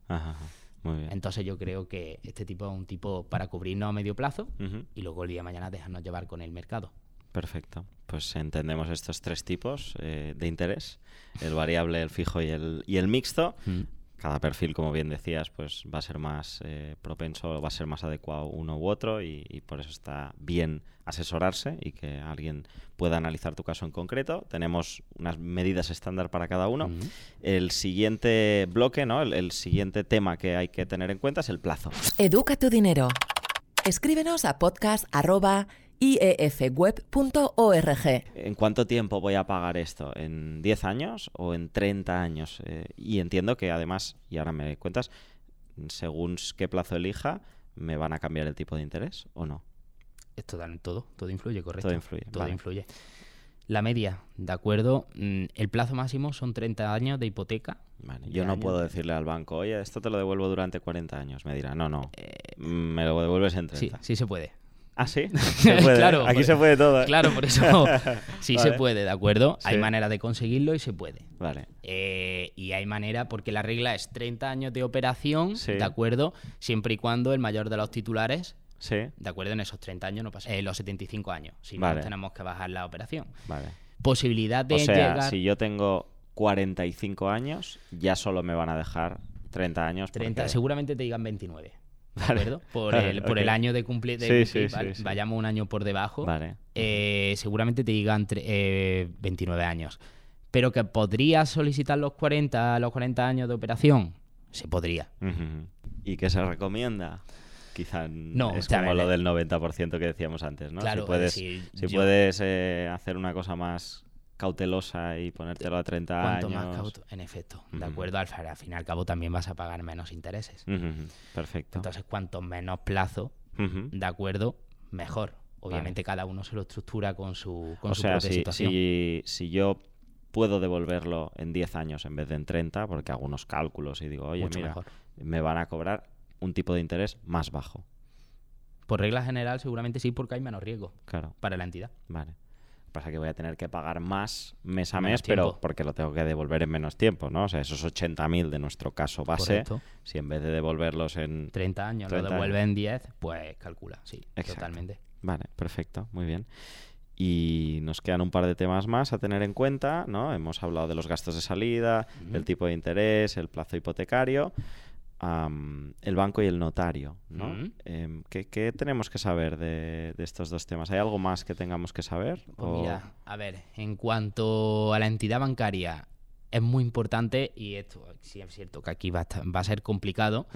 Entonces yo creo que este tipo es un tipo para cubrirnos a medio plazo y luego el día de mañana dejarnos llevar con el mercado. Perfecto. Pues entendemos estos tres tipos eh, de interés, el variable, el fijo y el, y el mixto. Mm cada perfil, como bien decías, pues va a ser más eh, propenso, va a ser más adecuado uno u otro y, por eso está bien asesorarse y que alguien pueda analizar tu caso en concreto. Tenemos unas medidas estándar para cada uno. El siguiente bloque, ¿no? El, siguiente tema que hay que tener en cuenta es el plazo. Educa tu dinero. Escríbenos a podcast iefweb.org. ¿En cuánto tiempo voy a pagar esto? ¿En 10 años o en 30 años? Eh, y entiendo que además, y ahora me cuentas, según qué plazo elija, ¿me van a cambiar el tipo de interés o no? Esto da todo, todo influye, correcto. Todo influye. Todo influye. La media, ¿de acuerdo? Mm, el plazo máximo son 30 años de hipoteca. yo no puedo decirle al banco, oye, esto te lo devuelvo durante 40 años. Me dirá, no, no, eh, me lo devuelves en 30. Sí, sí se puede. Ah, sí. claro, Aquí se puede todo. ¿eh? Claro, por eso sí se puede, ¿de acuerdo? Hay manera de conseguirlo y se puede. Vale. Eh, y hay manera, porque la regla es 30 años de operación, ¿de acuerdo? Siempre y cuando el mayor de los titulares Sí. ¿De acuerdo? En esos 30 años no pasa. Eh, los 75 años. Si no, tenemos que bajar la operación. Vale. Posibilidad de o sea, si yo tengo 45 años, ya solo me van a dejar 30 años. 30, seguramente te digan 29. ¿De acuerdo? Por, el, por el año de cumplir. vayamos un año por debajo. Vale. Eh, seguramente te digan eh, 29 años. Pero que podrías solicitar los 40, los 40 años de operación, se podría. ¿Y qué se recomienda? Quizá no, es como lo del 90% que decíamos antes, ¿no? Claro, si puedes, si puedes eh, hacer una cosa más cautelosa y ponértelo a 30 años. Más en efecto, de acuerdo, al, fin y al cabo también vas a pagar menos intereses. Perfecto. Entonces, cuanto menos plazo, de acuerdo, mejor. Obviamente cada uno se lo estructura con su, con o sea, si, situación. Si, si yo puedo devolverlo en 10 años en vez de en 30, porque hago unos cálculos y digo, oye, mira, me van a cobrar un tipo de interés más bajo. Por regla general, seguramente sí, porque hay menos riesgo Claro, para la entidad. vale. Pasa que voy a tener que pagar más mes a mes, pero porque lo tengo que devolver en menos tiempo, ¿no? O sea, esos 80.000 de nuestro caso base, Correcto. si en vez de devolverlos en... 30 años, 30 lo devuelven 10, pues calcula, sí, Exacto. totalmente. Vale, perfecto, muy bien. Y nos quedan un par de temas más a tener en cuenta, ¿no? Hemos hablado de los gastos de salida, el tipo de interés, el plazo hipotecario, el banco y el notario, ¿no? Ujú. Em, ¿qué, qué tenemos que saber de, de estos dos temas? ¿Hay algo más que tengamos que saber? Pues O- mira, a ver, en cuanto a la entidad bancaria, es muy importante, y esto sí es cierto que aquí va a, estar- va a ser complicado,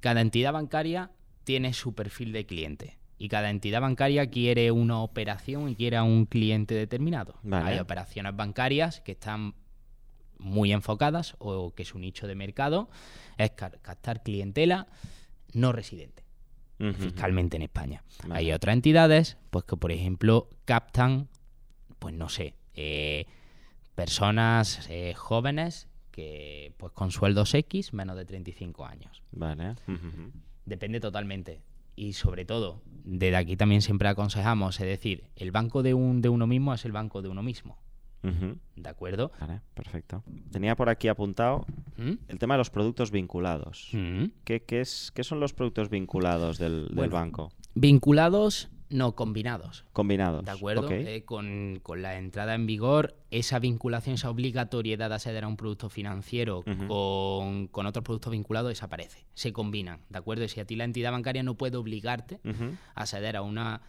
cada entidad bancaria tiene su perfil de cliente. Y cada entidad bancaria quiere una operación y quiere a un cliente determinado. Vale. Hay operaciones bancarias que están muy enfocadas o que su nicho de mercado es ca- captar clientela no residente fiscalmente en España. Vale. Hay otras entidades, pues que por ejemplo captan, pues no sé, eh, personas eh, jóvenes que pues con sueldos X menos de 35 años. Vale. Depende totalmente. Y sobre todo, desde aquí también siempre aconsejamos, es decir, el banco de, un, de uno mismo es el banco de uno mismo. ¿De acuerdo? Vale, perfecto. Tenía por aquí apuntado ¿Mm? el tema de los productos vinculados. ¿Mm? ¿Qué, qué es, ¿Qué son los productos vinculados del, banco? Vinculados, no combinados. Combinados. ¿De acuerdo? Eh, con, con la entrada en vigor, esa vinculación, esa obligatoriedad de acceder a un producto financiero con, con otros productos vinculados desaparece. Se combinan, ¿de acuerdo? Y si a ti la entidad bancaria no puede obligarte a acceder a una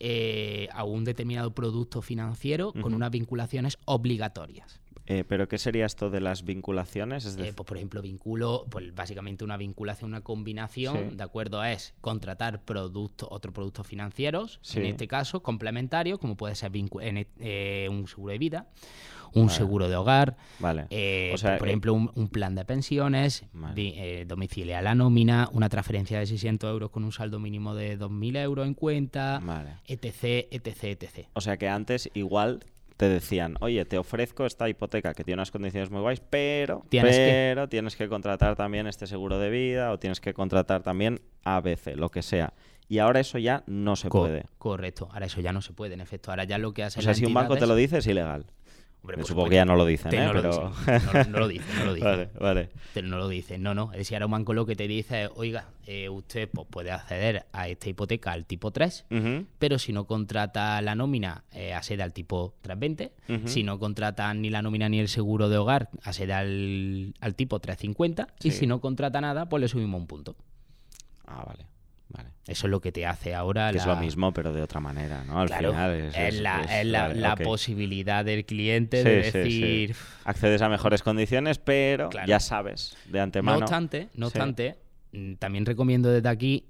eh, a un determinado producto financiero con unas vinculaciones obligatorias. eh, ¿Pero qué sería esto de las vinculaciones? Es Eh, pues, por ejemplo, vinculo, pues básicamente una vinculación, una combinación, Sí. ¿de acuerdo? Es contratar productos, otros productos financieros, en este caso, complementarios, como puede ser eh, un seguro de vida, un Vale. seguro de hogar, vale. eh, O sea, por ejemplo, un, un plan de pensiones, Vale. eh, domiciliar la nómina, una transferencia de 600 euros con un saldo mínimo de 2.000 euros en cuenta, etc, etc, etc. O sea que antes igual te decían, oye, te ofrezco esta hipoteca que tiene unas condiciones muy guays, pero, Tienes que- tienes que contratar también este seguro de vida o tienes que contratar también ABC, lo que sea. Y ahora eso ya no se Co- puede. Correcto, ahora eso ya no se puede, en efecto, ahora ya lo que hace O sea, si un banco te lo dice, es ilegal. Hombre, Me por supongo que ya no lo dicen, ¿eh? no, lo dicen, no, no lo dicen, no lo dicen. vale, vale. Te- no lo dicen, no, no. Es decir, ahora un banco lo que te dice es, oiga, eh, usted pues, puede acceder a esta hipoteca al tipo 3, Ujú, pero si no contrata la nómina, eh, accede al tipo 320. Ujú. Si no contrata ni la nómina ni el seguro de hogar, accede al, al tipo 350. Y Sí. si no contrata nada, pues le subimos un punto. Ah, vale. Vale. Eso es lo que te hace ahora Que la... es lo mismo, pero de otra manera, ¿no? Al Claro, final es, la, es- es la- vale, la ok. posibilidad del cliente Sí, de sí, sí. decir... Accedes a mejores condiciones, pero Claro. ya sabes de antemano. No obstante, no obstante, mm, también recomiendo desde aquí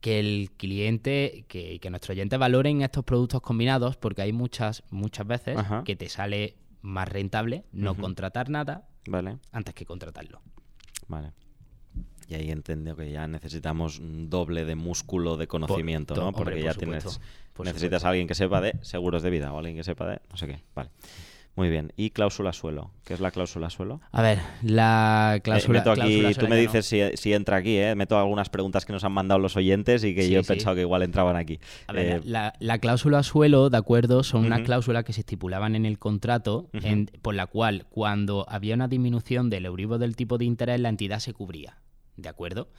que el cliente, que, que nuestros oyentes valoren estos productos combinados, porque hay muchas, muchas veces Ajá. que te sale más rentable no contratar nada Vale, antes que contratarlo. vale. Y ahí entiendo que ya necesitamos un doble de músculo de conocimiento, to- ¿no? hombre, Porque por ya supuesto, tienes. por necesitas a alguien que sepa de seguros de vida o alguien que sepa de no sé qué. Vale. Muy bien. ¿Y cláusula suelo? ¿Qué es la cláusula suelo? A ver, la Eh, cláusula. meto aquí, cláusula tú me dices si, si entra aquí, ¿eh? Meto algunas preguntas que nos han mandado los oyentes y que Sí, yo he sí. pensado que igual entraban aquí. A ver, Eh, la, la cláusula suelo, ¿de acuerdo? Son unas Ujú. cláusulas que se estipulaban en el contrato, en- por la cual cuando había una disminución del Euribor del tipo de interés, la entidad se cubría. ¿De acuerdo?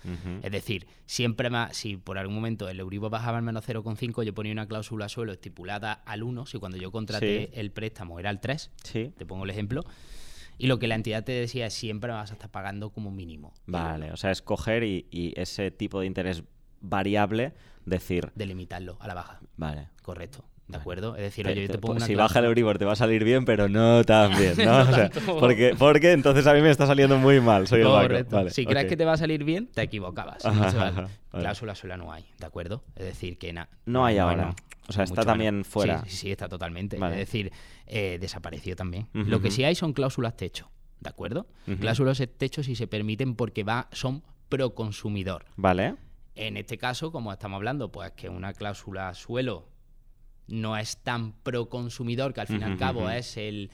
Es decir, siempre más, si por algún momento el Euribor bajaba al menos 0,5, yo ponía una cláusula suelo estipulada al 1, si cuando yo contraté Sí. el préstamo era al 3, Sí. te pongo el ejemplo, y lo que la entidad te decía es siempre vas a estar pagando como mínimo. Vale, o sea, escoger y, y ese tipo de interés variable, decir, Delimitarlo a la baja, vale. correcto. ¿De acuerdo? Es decir, oye, yo te- pongo una si baja el Euribor te va a salir bien, pero no tan bien, ¿no? No O sea, tanto. porque, porque entonces a mí me está saliendo muy mal, soy el banco. Correcto. Vale, si crees que te va a salir bien, te equivocabas. Ajá. Cláusula sola no hay, ¿de acuerdo? Es decir, que No hay ahora. O sea, está también menos. fuera. Sí, sí, sí, está totalmente. Vale. Es decir, eh, desapareció también. Lo que sí hay son cláusulas techo, ¿de acuerdo? Cláusulas techo si se permiten porque va, son pro consumidor. Vale. En este caso, como estamos hablando, pues que una cláusula suelo no es tan pro consumidor, que al fin y al cabo es el,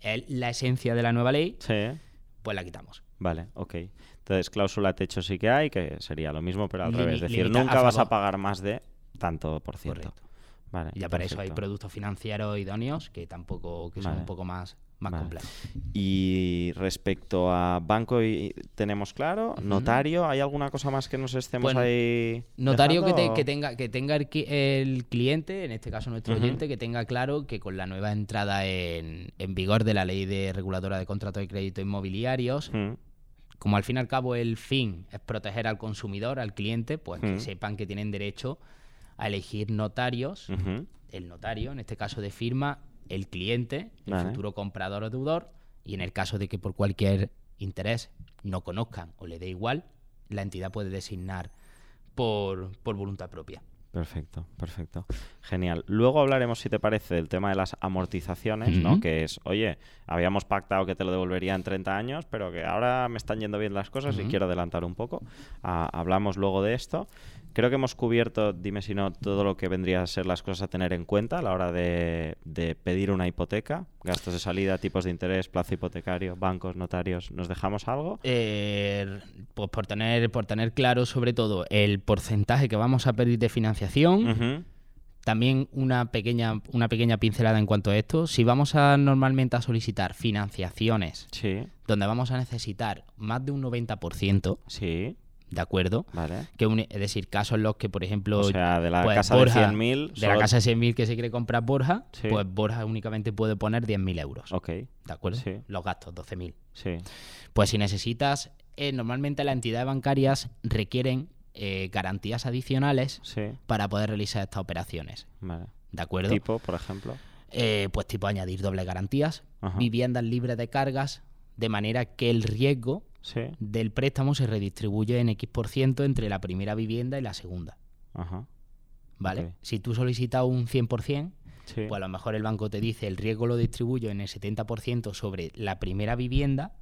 el- la esencia de la nueva ley, Sí. pues la quitamos. Vale, ok. Entonces, cláusula techo sí que hay, que sería lo mismo, pero al revés. Es decir, nunca vas a pagar más de tanto por ciento. Vale, y ya para eso hay productos financieros idóneos que tampoco que son un poco más más complejo. Y respecto a banco, y, tenemos claro, notario, ¿hay alguna cosa más que nos estemos ahí? Notario que, tenga, que tenga el, cliente, en este caso nuestro oyente, que tenga claro que con la nueva entrada en, vigor de la ley de reguladora de contratos de crédito inmobiliarios, como al fin y al cabo el fin es proteger al consumidor, al cliente, pues que sepan que tienen derecho a elegir notarios, el notario, en este caso de firma, el cliente, el futuro comprador o deudor, y en el caso de que por cualquier interés no conozcan o le dé igual, la entidad puede designar por, voluntad propia. Perfecto, perfecto. Genial. Luego hablaremos, si te parece, del tema de las amortizaciones, ¿no? Que es, oye, habíamos pactado que te lo devolvería en 30 años, pero que ahora me están yendo bien las cosas y quiero adelantar un poco. Ah, hablamos luego de esto. Creo que hemos cubierto, dime si no, todo lo que vendría a ser las cosas a tener en cuenta a la hora de, pedir una hipoteca, gastos de salida, tipos de interés, plazo hipotecario, bancos, notarios. ¿Nos dejamos algo? Eh, pues por tener, por tener claro sobre todo el porcentaje que vamos a pedir de financiación. También una pequeña, una pequeña pincelada en cuanto a esto. Si vamos a normalmente a solicitar financiaciones donde vamos a necesitar más de un 90%, sí ¿De acuerdo? Vale. Que es decir, casos en los que, por ejemplo. O sea, de la pues, casa de 100.000. De la casa de 100.000 que se quiere comprar Borja, pues Borja únicamente puede poner 10.000 euros. Ok. ¿De acuerdo? Sí. Los gastos, 12.000. Sí. Pues si necesitas. Eh, normalmente las entidades bancarias requieren eh, garantías adicionales para poder realizar estas operaciones. Vale. ¿De acuerdo? Tipo, por ejemplo. Eh, pues tipo añadir doble garantías, viviendas libres de cargas, de manera que el riesgo del préstamo se redistribuye en X% por ciento entre la primera vivienda y la segunda. Ajá. ¿Vale? Si tú solicitas un 100%, pues a lo mejor el banco te dice el riesgo lo distribuyo en el 70% sobre la primera vivienda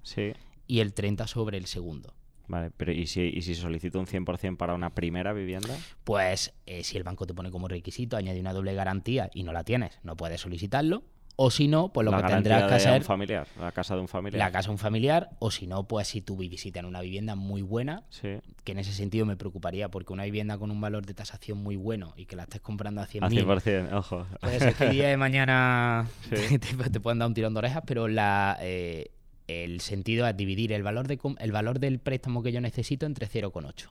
y el 30% sobre el segundo. Vale, pero ¿y si, y si solicito un 100% para una primera vivienda? Pues eh, si el banco te pone como requisito añade una doble garantía y no la tienes, no puedes solicitarlo. O si no, pues lo que tendrás que hacer. familiar, la casa de un familiar. La casa de un familiar, o si no, pues si tú visitas en una vivienda muy buena, que en ese sentido me preocuparía, porque una vivienda con un valor de tasación muy bueno y que la estés comprando a 100.000. A 100%, ojo. Pues que el día de mañana te, pueden dar un tirón de orejas, pero la, eh, el sentido es dividir el valor, de, el valor del préstamo que yo necesito entre 0,8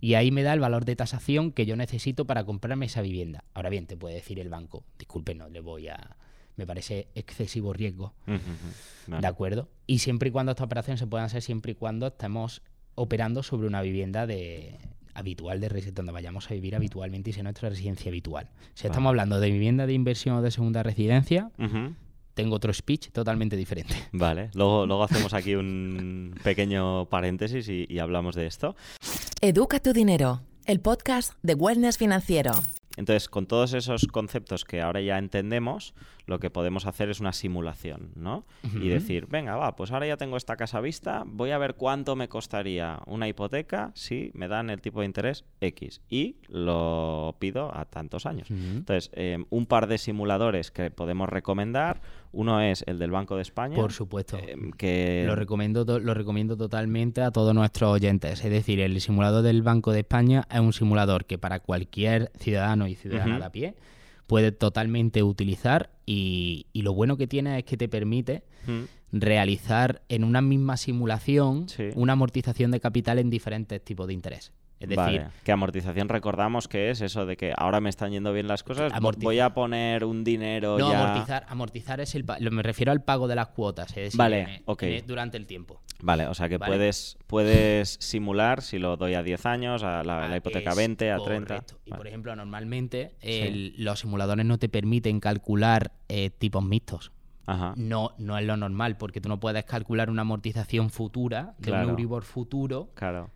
y ahí me da el valor de tasación que yo necesito para comprarme esa vivienda. Ahora bien, te puede decir el banco, disculpe, no le voy a me parece excesivo riesgo. ¿De acuerdo? Y siempre y cuando estas operaciones se puedan hacer, siempre y cuando estemos operando sobre una vivienda de habitual de residencia, donde vayamos a vivir habitualmente y sea nuestra residencia habitual. Si estamos hablando de vivienda de inversión o de segunda residencia, tengo otro speech totalmente diferente. Vale, luego, luego hacemos aquí un pequeño paréntesis y, y hablamos de esto. Educa tu dinero, el podcast de Wellness Financiero. Entonces, con todos esos conceptos que ahora ya entendemos, lo que podemos hacer es una simulación, ¿no? Y decir, venga, va, pues ahora ya tengo esta casa vista, voy a ver cuánto me costaría una hipoteca si me dan el tipo de interés X y lo pido a tantos años. Entonces, em, un par de simuladores que podemos recomendar, uno es el del Banco de España. Por supuesto. Em, que... Lo recomiendo, lo recomiendo totalmente a todos nuestros oyentes. Es decir, el simulador del Banco de España es un simulador que para cualquier ciudadano y ciudadana de a pie puede totalmente utilizar y, lo bueno que tiene es que te permite realizar en una misma simulación una amortización de capital en diferentes tipos de interés. Es decir, que amortización recordamos que es eso de que ahora me están yendo bien las cosas, voy a poner un dinero. No, amortizar, amortizar es el. Me refiero al pago de las cuotas, es decir, vale, durante el tiempo. Vale, o sea que puedes puedes simular si lo doy a 10 años, a la, ah, hipoteca 20, a 30. Y por ejemplo, normalmente los simuladores no te permiten calcular eh, tipos mixtos. No, no es lo normal, porque tú no puedes calcular una amortización futura de un Euribor futuro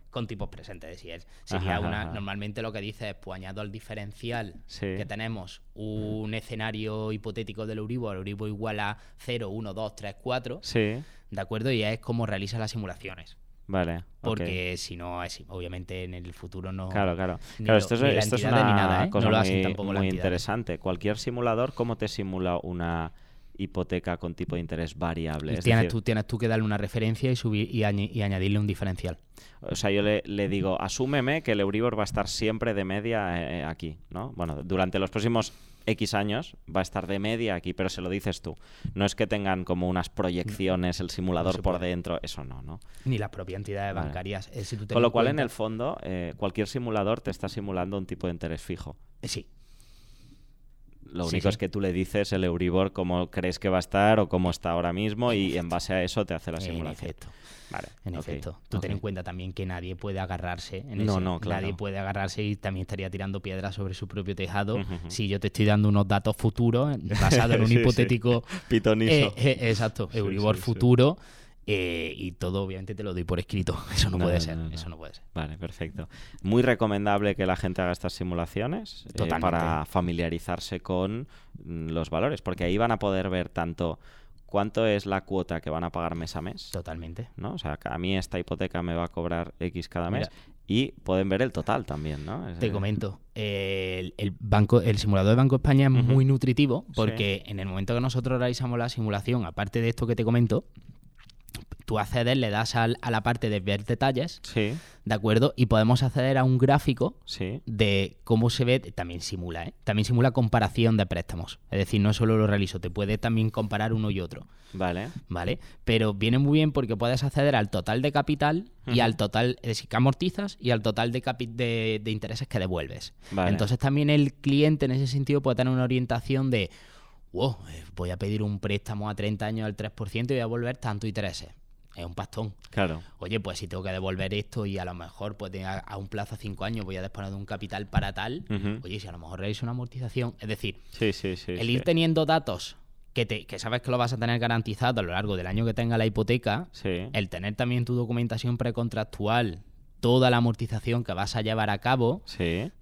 con tipos presentes. Es sería una, normalmente lo que dice es, pues añado al diferencial que tenemos un escenario hipotético del Euribor, Euribor igual a 0, 1, 2, 3, 4. Sí. ¿De acuerdo? Y es como realiza las simulaciones. Vale. Porque si no, es, obviamente en el futuro no. Claro, claro. claro esto es, esto es una cosa muy, muy interesante. Cualquier simulador, ¿cómo te simula una hipoteca con tipo de interés variable. Es tienes, decir, tú, tienes tú que darle una referencia y, subir, y, y añadirle un diferencial. O sea, yo le, le, digo, asúmeme que el Euribor va a estar siempre de media eh, aquí, ¿no? Bueno, durante los próximos X años va a estar de media aquí, pero se lo dices tú. No es que tengan como unas proyecciones, el simulador no por dentro, eso no, ¿no? Ni las propias entidades vale. bancarias. Eh, si Con lo cual, cuenta... en el fondo, eh, cualquier simulador te está simulando un tipo de interés fijo. Eh, sí. Lo único sí, sí. es que tú le dices el Euribor cómo crees que va a estar o cómo está ahora mismo y en base a eso te hace la simulación. En efecto. Vale, en okay, efecto. Tú okay. ten en cuenta también que nadie puede agarrarse en no, ese. No, claro. Nadie puede agarrarse y también estaría tirando piedras sobre su propio tejado. Uh -huh. Si yo te estoy dando unos datos futuros basados en un sí, hipotético. Pitonizo. Eh, eh, exacto, Euribor futuro. Eh, y todo obviamente te lo doy por escrito. Eso no, no puede ser. No, eso no puede ser. Vale, perfecto. Muy recomendable que la gente haga estas simulaciones eh, para familiarizarse con mm, los valores, porque ahí van a poder ver tanto cuánto es la cuota que van a pagar mes a mes. Totalmente. ¿no? O sea, a mí esta hipoteca me va a cobrar X cada mes. Mira, y pueden ver el total también, ¿no? Te comento, el, el, banco, el simulador de Banco España es uh -huh. muy nutritivo porque sí. en el momento que nosotros realizamos la simulación, aparte de esto que te comento, tú accedes, le das al, a la parte de ver detalles, sí. ¿de acuerdo? Y podemos acceder a un gráfico sí. de cómo se ve, también simula, ¿eh? También simula comparación de préstamos. Es decir, no solo lo realizo, te puede también comparar uno y otro. Vale. Vale. Pero viene muy bien porque puedes acceder al total de capital uh -huh. y al total, es decir, que amortizas y al total de, de, de intereses que devuelves. Vale. Entonces también el cliente en ese sentido puede tener una orientación de, wow, voy a pedir un préstamo a 30 años al 3% y voy a devolver tanto intereses es un pastón. Claro. Oye, pues si tengo que devolver esto y a lo mejor pues a, a un plazo de cinco años voy a disponer de un capital para tal, uh -huh. oye, si a lo mejor realizo una amortización, es decir, sí, sí, sí, el ir teniendo datos que, te, que sabes que lo vas a tener garantizado a lo largo del año que tenga la hipoteca, el tener también tu documentación precontractual, toda la amortización que vas a llevar a cabo,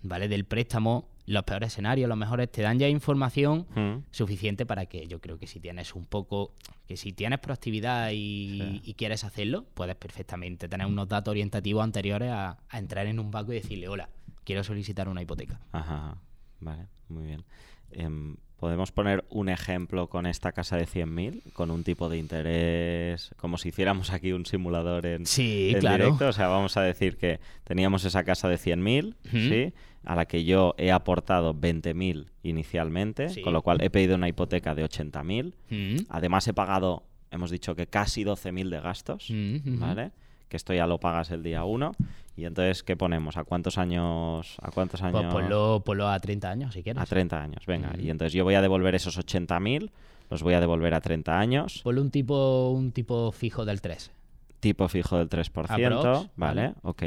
¿vale? Del préstamo, los peores escenarios, los mejores, te dan ya información mm. suficiente para que yo creo que si tienes un poco, que si tienes proactividad y, sí. y quieres hacerlo, puedes perfectamente tener unos datos orientativos anteriores a, a, entrar en un banco y decirle, hola, quiero solicitar una hipoteca. Ajá, vale, muy bien. Eh, Podemos poner un ejemplo con esta casa de 100.000, con un tipo de interés, como si hiciéramos aquí un simulador en, sí, en claro. directo. O sea, vamos a decir que teníamos esa casa de 100.000, uh -huh. ¿sí? A la que yo he aportado 20.000 inicialmente, sí. con lo cual he pedido una hipoteca de 80.000. Uh -huh. Además he pagado, hemos dicho que casi 12.000 de gastos, -huh. ¿vale? que esto ya lo pagas el día 1. Y entonces, ¿qué ponemos? ¿A cuántos años? ¿A cuántos años? Pues ponlo, ponlo a 30 años, si quieres. A 30 años, venga. Mm. Y entonces yo voy a devolver esos 80.000, los voy a devolver a 30 años. Ponle un tipo, un tipo fijo del 3. Tipo fijo del 3%, Aprox, vale, vale, ok.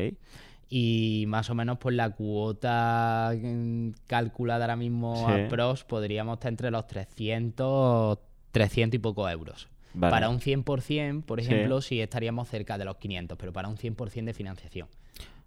Y más o menos, pues la cuota mm, calculada ahora mismo Sí. a pros podríamos estar entre los 300, 300 y poco euros. Vale. Para un 100%, por Sí. ejemplo, sí estaríamos cerca de los 500, pero para un 100% de financiación.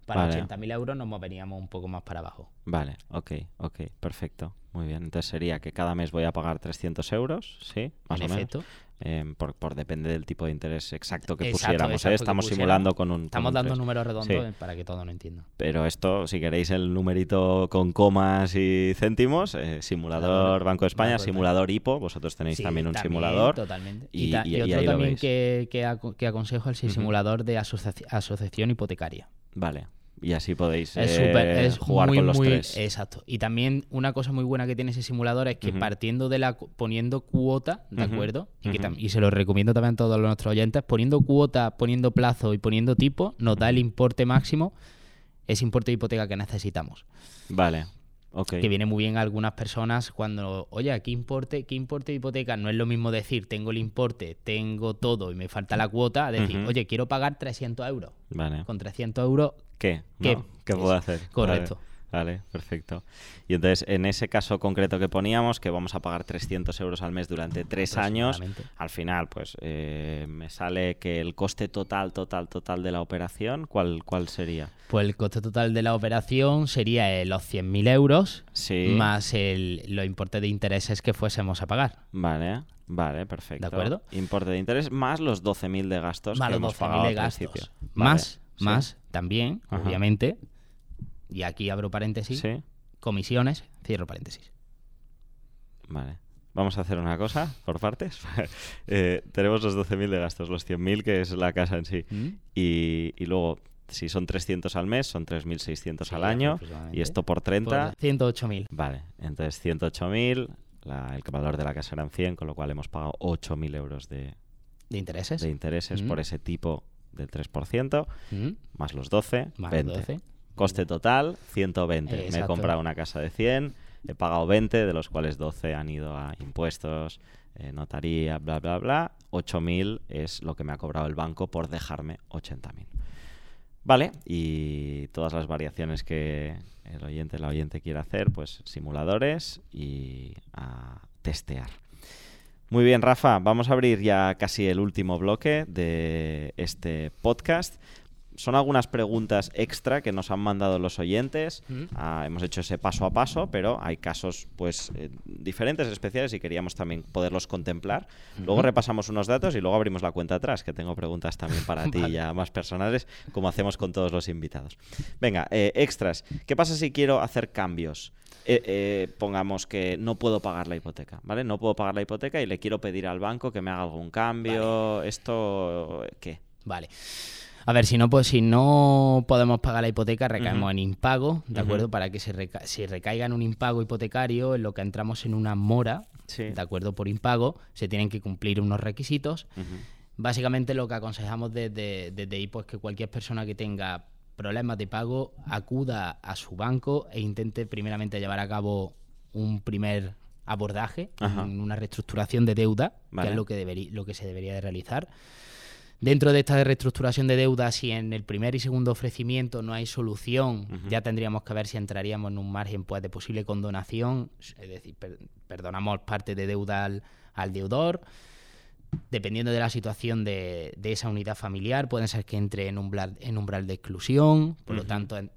Para Vale. 80.000 euros nos moveríamos un poco más para abajo. Vale, ok, ok, perfecto. Muy bien. Entonces sería que cada mes voy a pagar 300 euros, ¿sí? Más en o efecto. menos. Eh, por, por depende del tipo de interés exacto que Exacto, pusiéramos. ¿eh? exacto, que Estamos pusiéramos. simulando con un. con Estamos un dando tres. números redondos Sí. eh, para que todo lo entienda. Pero esto, si queréis el numerito con comas y céntimos, eh, simulador Banco de España, Banco de simulador HIPO, vosotros tenéis Sí, también un también, simulador. Totalmente. y- Y, y- y otro ahí lo también veis. que, que, aco- que aconsejo es el simulador de asoci- asociación hipotecaria. Vale. Y así podéis Es eh, es jugar muy, con los muy- tres. Exacto. Y también una cosa muy buena que tiene ese simulador es que partiendo de la poniendo cuota, ¿de acuerdo? Y, que se lo recomiendo también a todos nuestros oyentes, poniendo cuota, poniendo plazo y poniendo tipo, nos da el importe máximo, ese importe de hipoteca que necesitamos. Vale. Ok. Que viene muy bien a algunas personas cuando, oye, ¿qué importe, ¿qué importe de hipoteca? No es lo mismo decir, tengo el importe, tengo todo y me falta la cuota, a decir, oye, quiero pagar 300 euros. Vale. Con 300 euros, ¿Qué? ¿Qué? ¿No? ¿Qué puedo hacer? correcto. Vale, vale, perfecto. Y entonces, en ese caso concreto que poníamos, que vamos a pagar 300 euros al mes durante tres años, al final, pues eh, me sale que el coste total, total, total de la operación, ¿cuál, cuál sería? Pues el coste total de la operación sería los 100.000 euros Sí. más el, los importes de intereses que fuésemos a pagar. Vale, vale, perfecto. ¿De acuerdo? Importe de interés más los 12.000 de gastos más que los hemos 12.000 pagado de al principio. Vale, Más, sí. también, Ajá. obviamente, y aquí abro paréntesis, Sí, comisiones, cierro paréntesis. vale. vamos a hacer una cosa por partes. Eh, tenemos los 12.000 de gastos, los 100.000 que es la casa en sí. ¿Mm? Y, y luego, si son 300 al mes, son 3.600 Sí, al año. Y esto por 30. Por 108.000. Vale, entonces 108.000, la- el valor de la casa eran 100, con lo cual hemos pagado 8.000 euros de, ¿De intereses? de intereses Mm. por ese tipo del 3%, ¿Mm? más los 12, Más 20. 12. Coste total, 120. Me he comprado una casa de 100, he pagado 20, de los cuales 12 han ido a impuestos, eh, notaría, bla, bla, bla. 8.000 es lo que me ha cobrado el banco por dejarme 80.000. Vale, y todas las variaciones que el oyente, la oyente quiera hacer, pues simuladores y a testear. Muy bien, Rafa, vamos a abrir ya casi el último bloque de este podcast. Son algunas preguntas extra que nos han mandado los oyentes. ¿Mm? Ah, hemos hecho ese paso a paso, pero hay casos pues eh, diferentes, especiales y queríamos también poderlos contemplar. Luego repasamos unos datos y luego abrimos la cuenta atrás, que tengo preguntas también para ti Vale. ya más personales, como hacemos con todos los invitados. Venga, eh, extras. ¿Qué pasa si quiero hacer cambios? Eh, eh, pongamos que no puedo pagar la hipoteca, ¿vale? No puedo pagar la hipoteca y le quiero pedir al banco que me haga algún cambio. ¿Esto qué? Vale. A ver, si no, pues, si no podemos pagar la hipoteca, recaemos en impago, ¿de acuerdo? Para que se, reca- se recaiga en un impago hipotecario, en lo que entramos en una mora, Sí. ¿de acuerdo? Por impago, se tienen que cumplir unos requisitos. Básicamente lo que aconsejamos desde, desde ahí, pues que cualquier persona que tenga problemas de pago acuda a su banco e intente primeramente llevar a cabo un primer abordaje, una reestructuración de deuda, Vale. que es lo que, lo que se debería de realizar. Dentro de esta reestructuración de deuda, si en el primer y segundo ofrecimiento no hay solución, ya tendríamos que ver si entraríamos en un margen pues, de posible condonación, es decir, per- perdonamos parte de deuda al, al deudor. Dependiendo de la situación de, de esa unidad familiar, puede ser que entre en umbral, en umbral de exclusión, por lo tanto, en-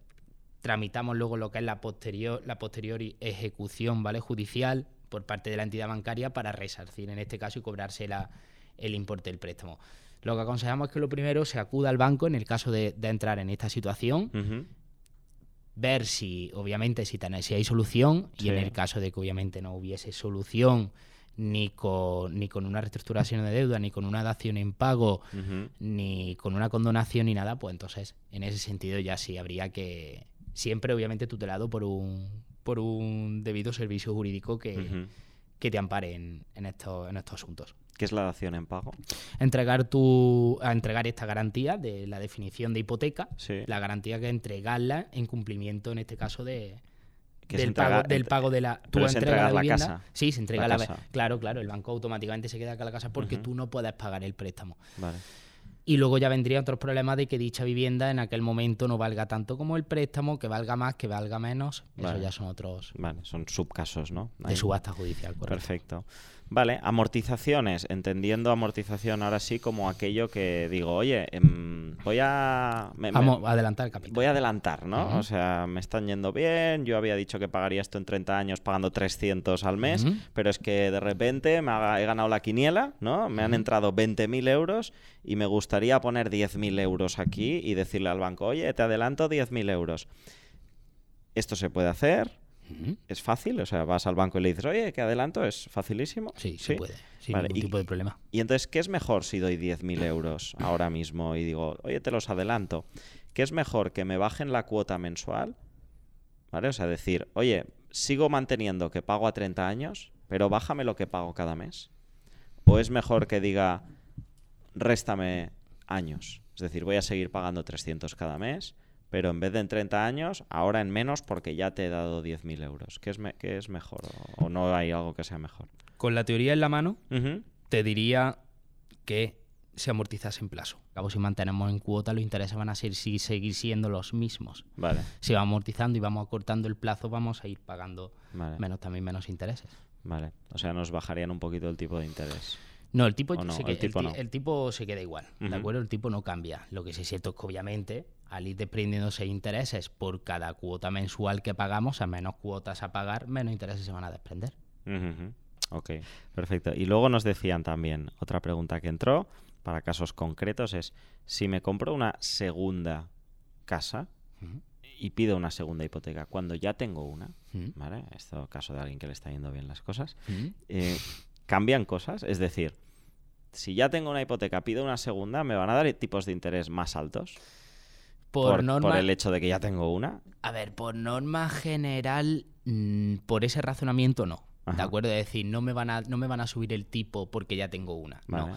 tramitamos luego lo que es la posterior, la posterior ejecución ¿vale? judicial por parte de la entidad bancaria para resarcir en este caso y cobrarse la- el importe del préstamo. Lo que aconsejamos es que lo primero se acuda al banco en el caso de, de entrar en esta situación, ver si obviamente si, tenéis- si hay solución y en el caso de que obviamente no hubiese solución ni con, ni con una reestructuración de deuda, ni con una dación en pago, ni con una condonación ni nada, pues entonces en ese sentido ya sí habría que siempre obviamente tutelado por un por un debido servicio jurídico que, que te ampare en, en estos, en estos asuntos. ¿Qué es la dación en pago? Entregar tu, a entregar esta garantía de la definición de hipoteca, Sí. la garantía que entregarla en cumplimiento en este caso de, del, pago, del pago de la es entregas la vivienda. casa. Sí, se entrega La la, casa. Claro, claro, el banco automáticamente se queda con la casa porque Ujú. tú no puedes pagar el préstamo. Vale. Y luego ya vendrían otros problemas de que dicha vivienda en aquel momento no valga tanto como el préstamo, que valga más, que valga menos. Vale. Eso ya son otros Vale, son subcasos, ¿no? de subasta judicial, correcto. Perfecto. Vale, amortizaciones, entendiendo amortización ahora sí como aquello que digo, oye, em, voy a... me- Vamos adelantar el capítulo. Voy a adelantar, ¿no? O sea, me están yendo bien, yo había dicho que pagaría esto en 30 años pagando 300 al mes, pero es que de repente me he ganado la quiniela, ¿no? Me han entrado 20.000 euros y me gustaría poner 10.000 euros aquí y decirle al banco, oye, te adelanto 10.000 euros. Esto se puede hacer, Es fácil, o sea, vas al banco y le dices, oye, que adelanto, es facilísimo. Sí, se puede, sin Vale, ningún y- tipo de problema. Y entonces, ¿qué es mejor si doy 10.000 euros ahora mismo y digo, oye, te los adelanto? ¿Qué es mejor que me bajen la cuota mensual? ¿Vale? O sea, decir, oye, sigo manteniendo que pago a 30 años, pero bájame lo que pago cada mes. ¿O es mejor que diga, réstame años? Es decir, voy a seguir pagando 300 cada mes, pero en vez de en 30 años, ahora en menos porque ya te he dado 10.000 euros. ¿Qué es, me- qué es mejor? ¿O, o no hay algo que sea mejor? Con la teoría en la mano, te diría que se amortizase en plazo. Cabo, si mantenemos en cuota, los intereses van a ser, sí, seguir siendo los mismos. Vale, Si vamos amortizando y vamos acortando el plazo, vamos a ir pagando vale. menos también menos intereses. Vale, o sea, nos bajarían un poquito el tipo de interés. No, el tipo, se El tipo ti- no. el tipo se queda igual. ¿de acuerdo? El tipo no cambia. Lo que sí es cierto es que obviamente al ir desprendiéndose intereses por cada cuota mensual que pagamos, a menos cuotas a pagar, menos intereses se van a desprender. Ok, perfecto. Y luego nos decían también, otra pregunta que entró, para casos concretos, es, si me compro una segunda casa y pido una segunda hipoteca cuando ya tengo una, ¿vale? Esto caso de alguien que le está yendo bien las cosas, eh, cambian cosas, es decir, si ya tengo una hipoteca, pido una segunda, ¿me van a dar tipos de interés más altos? Por, por, el hecho de que ya tengo una. A ver, por norma general, mm, por ese razonamiento no. ¿De acuerdo? Es decir, no me, van a, no me van a subir el tipo porque ya tengo una. No.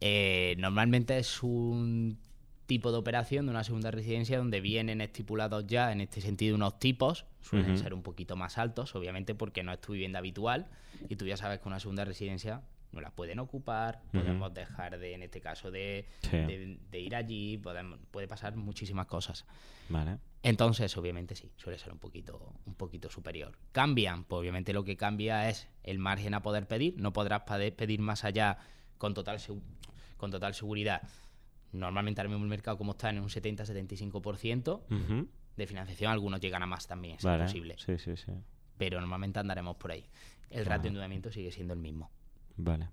Eh, normalmente es un tipo de operación de una segunda residencia donde vienen estipulados ya en este sentido unos tipos, suelen ser un poquito más altos, obviamente porque no es tu vivienda habitual y tú ya sabes que una segunda residencia no la pueden ocupar, podemos dejar de, en este caso, de, ir allí, podemos, puede pasar muchísimas cosas. Vale. Entonces, obviamente sí, suele ser un poquito, un poquito superior. Cambian, pues obviamente lo que cambia es el margen a poder pedir, no podrás pedir más allá con total, con total seguridad. Normalmente ahora mismo el mercado como está en un 70-75% de financiación, algunos llegan a más también, es posible. Sí, sí, sí. Pero normalmente andaremos por ahí. El ratio de endeudamiento sigue siendo el mismo. Vale,